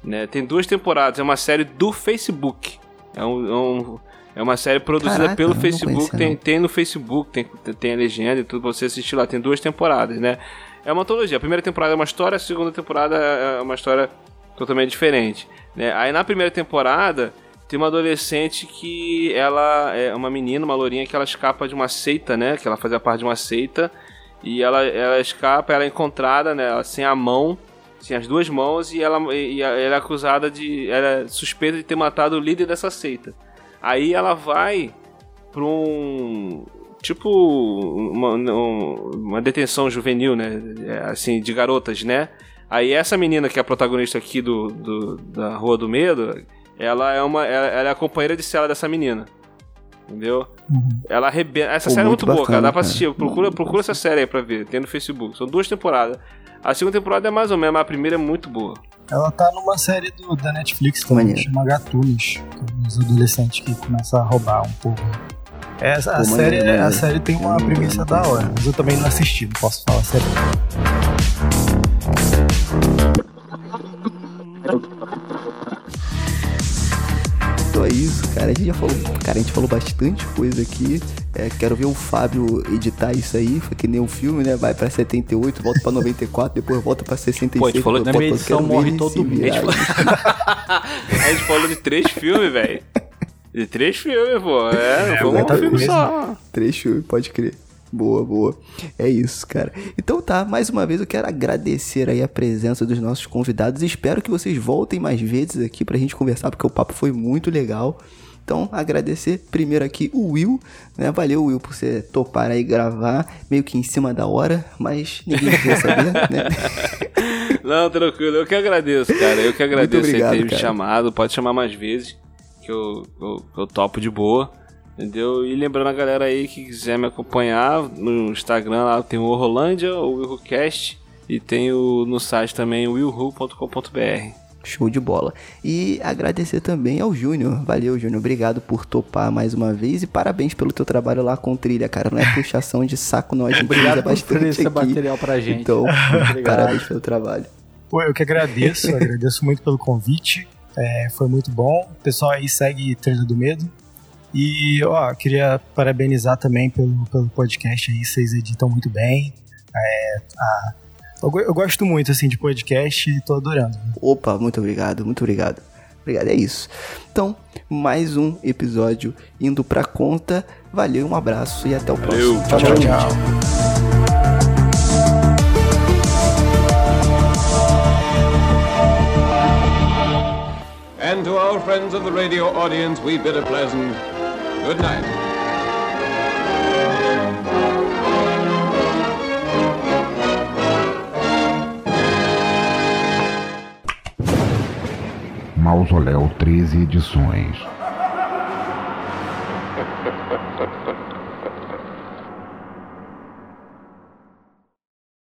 Né? Tem duas temporadas. É uma série do Facebook. É, um, é um- é uma série produzida Caraca, pelo Facebook. conhecia, Tem, tem no Facebook, tem, tem a legenda e tudo pra você assistir lá. Tem duas temporadas, né? É uma antologia. A primeira temporada é uma história, a segunda temporada é uma história totalmente diferente. Né? Aí na primeira temporada tem uma adolescente que ela é uma menina, uma lourinha que ela escapa de uma seita, né? Que ela fazia parte de uma seita. E ela, ela escapa, ela é encontrada, né? Ela sem a mão, sem as duas mãos, e ela, e ela é acusada de. Ela é suspeita de ter matado o líder dessa seita. Aí ela vai pra um. Tipo, uma, um- uma detenção juvenil, né? É, Assim, de garotas, né? Aí essa menina que é a protagonista aqui do, do- da Rua do Medo, ela é uma. Ela é a companheira de cela dessa menina. Entendeu? Ela arrebenta. Essa Pô, série é muito muito boa, cara. bacana, Dá pra cara. assistir. Procura, procura essa série aí pra ver. Tem no Facebook. São duas temporadas. A segunda temporada é mais ou menos, mas a primeira é muito boa. Ela tá numa série do, da Netflix também, Maneiro. chama Gatunos, que os adolescentes que começam a roubar um pouco. Essa, a, Pô, série, maneiro, a série tem uma premissa da hora, mas eu também não assisti, não posso falar sério. É isso, cara. A gente já falou, cara, a gente falou bastante coisa aqui. É, quero ver o Fábio editar isso aí, foi que nem o filme, né? Vai pra 78, volta pra 94, depois volta pra 66. Pô, a gente falou na minha edição morre todo mundo. virar. A gente falou de três filmes, velho. De três filmes, pô. É, não foi muita um filme coisa. só. Três filmes, pode crer. Boa, boa. É isso, cara. Então tá, mais uma vez eu quero agradecer aí a presença dos nossos convidados. Espero que vocês voltem mais vezes aqui pra gente conversar, porque o papo foi muito legal. Então, agradecer primeiro aqui o Will, né? Valeu, Will, por você topar aí gravar, meio que em cima da hora, mas ninguém queria saber, né? Não, tranquilo. Eu que agradeço, cara. Eu que agradeço obrigado, ter me chamado. Pode chamar mais vezes, que eu, eu, eu topo de boa. Entendeu? E lembrando a galera aí que quiser me acompanhar no Instagram, lá tem o Rolândia, o WillWhoCast, e tem o, no site também o willwho.com.br. Show de bola. E agradecer também ao Júnior. Valeu, Júnior. Obrigado por topar mais uma vez e parabéns pelo teu trabalho lá com trilha, cara. Não é puxação de saco, gente Obrigado por aqui. material pra gente. Então, Obrigado. parabéns pelo trabalho. Pô, eu que agradeço, agradeço muito pelo convite, é, foi muito bom. O pessoal aí segue Trilha do Medo. E, ó, queria parabenizar também pelo, pelo podcast aí, vocês editam muito bem. É, a- eu, eu gosto muito, assim, de podcast e tô adorando. Opa, muito obrigado, muito obrigado. Obrigado, é isso. Então, mais um episódio indo pra conta. Valeu, um abraço e até o próximo. Valeu. tchau. tchau. And to our friends of the radio audience, we bid a pleasant good night. Mausoléu 13 Edições.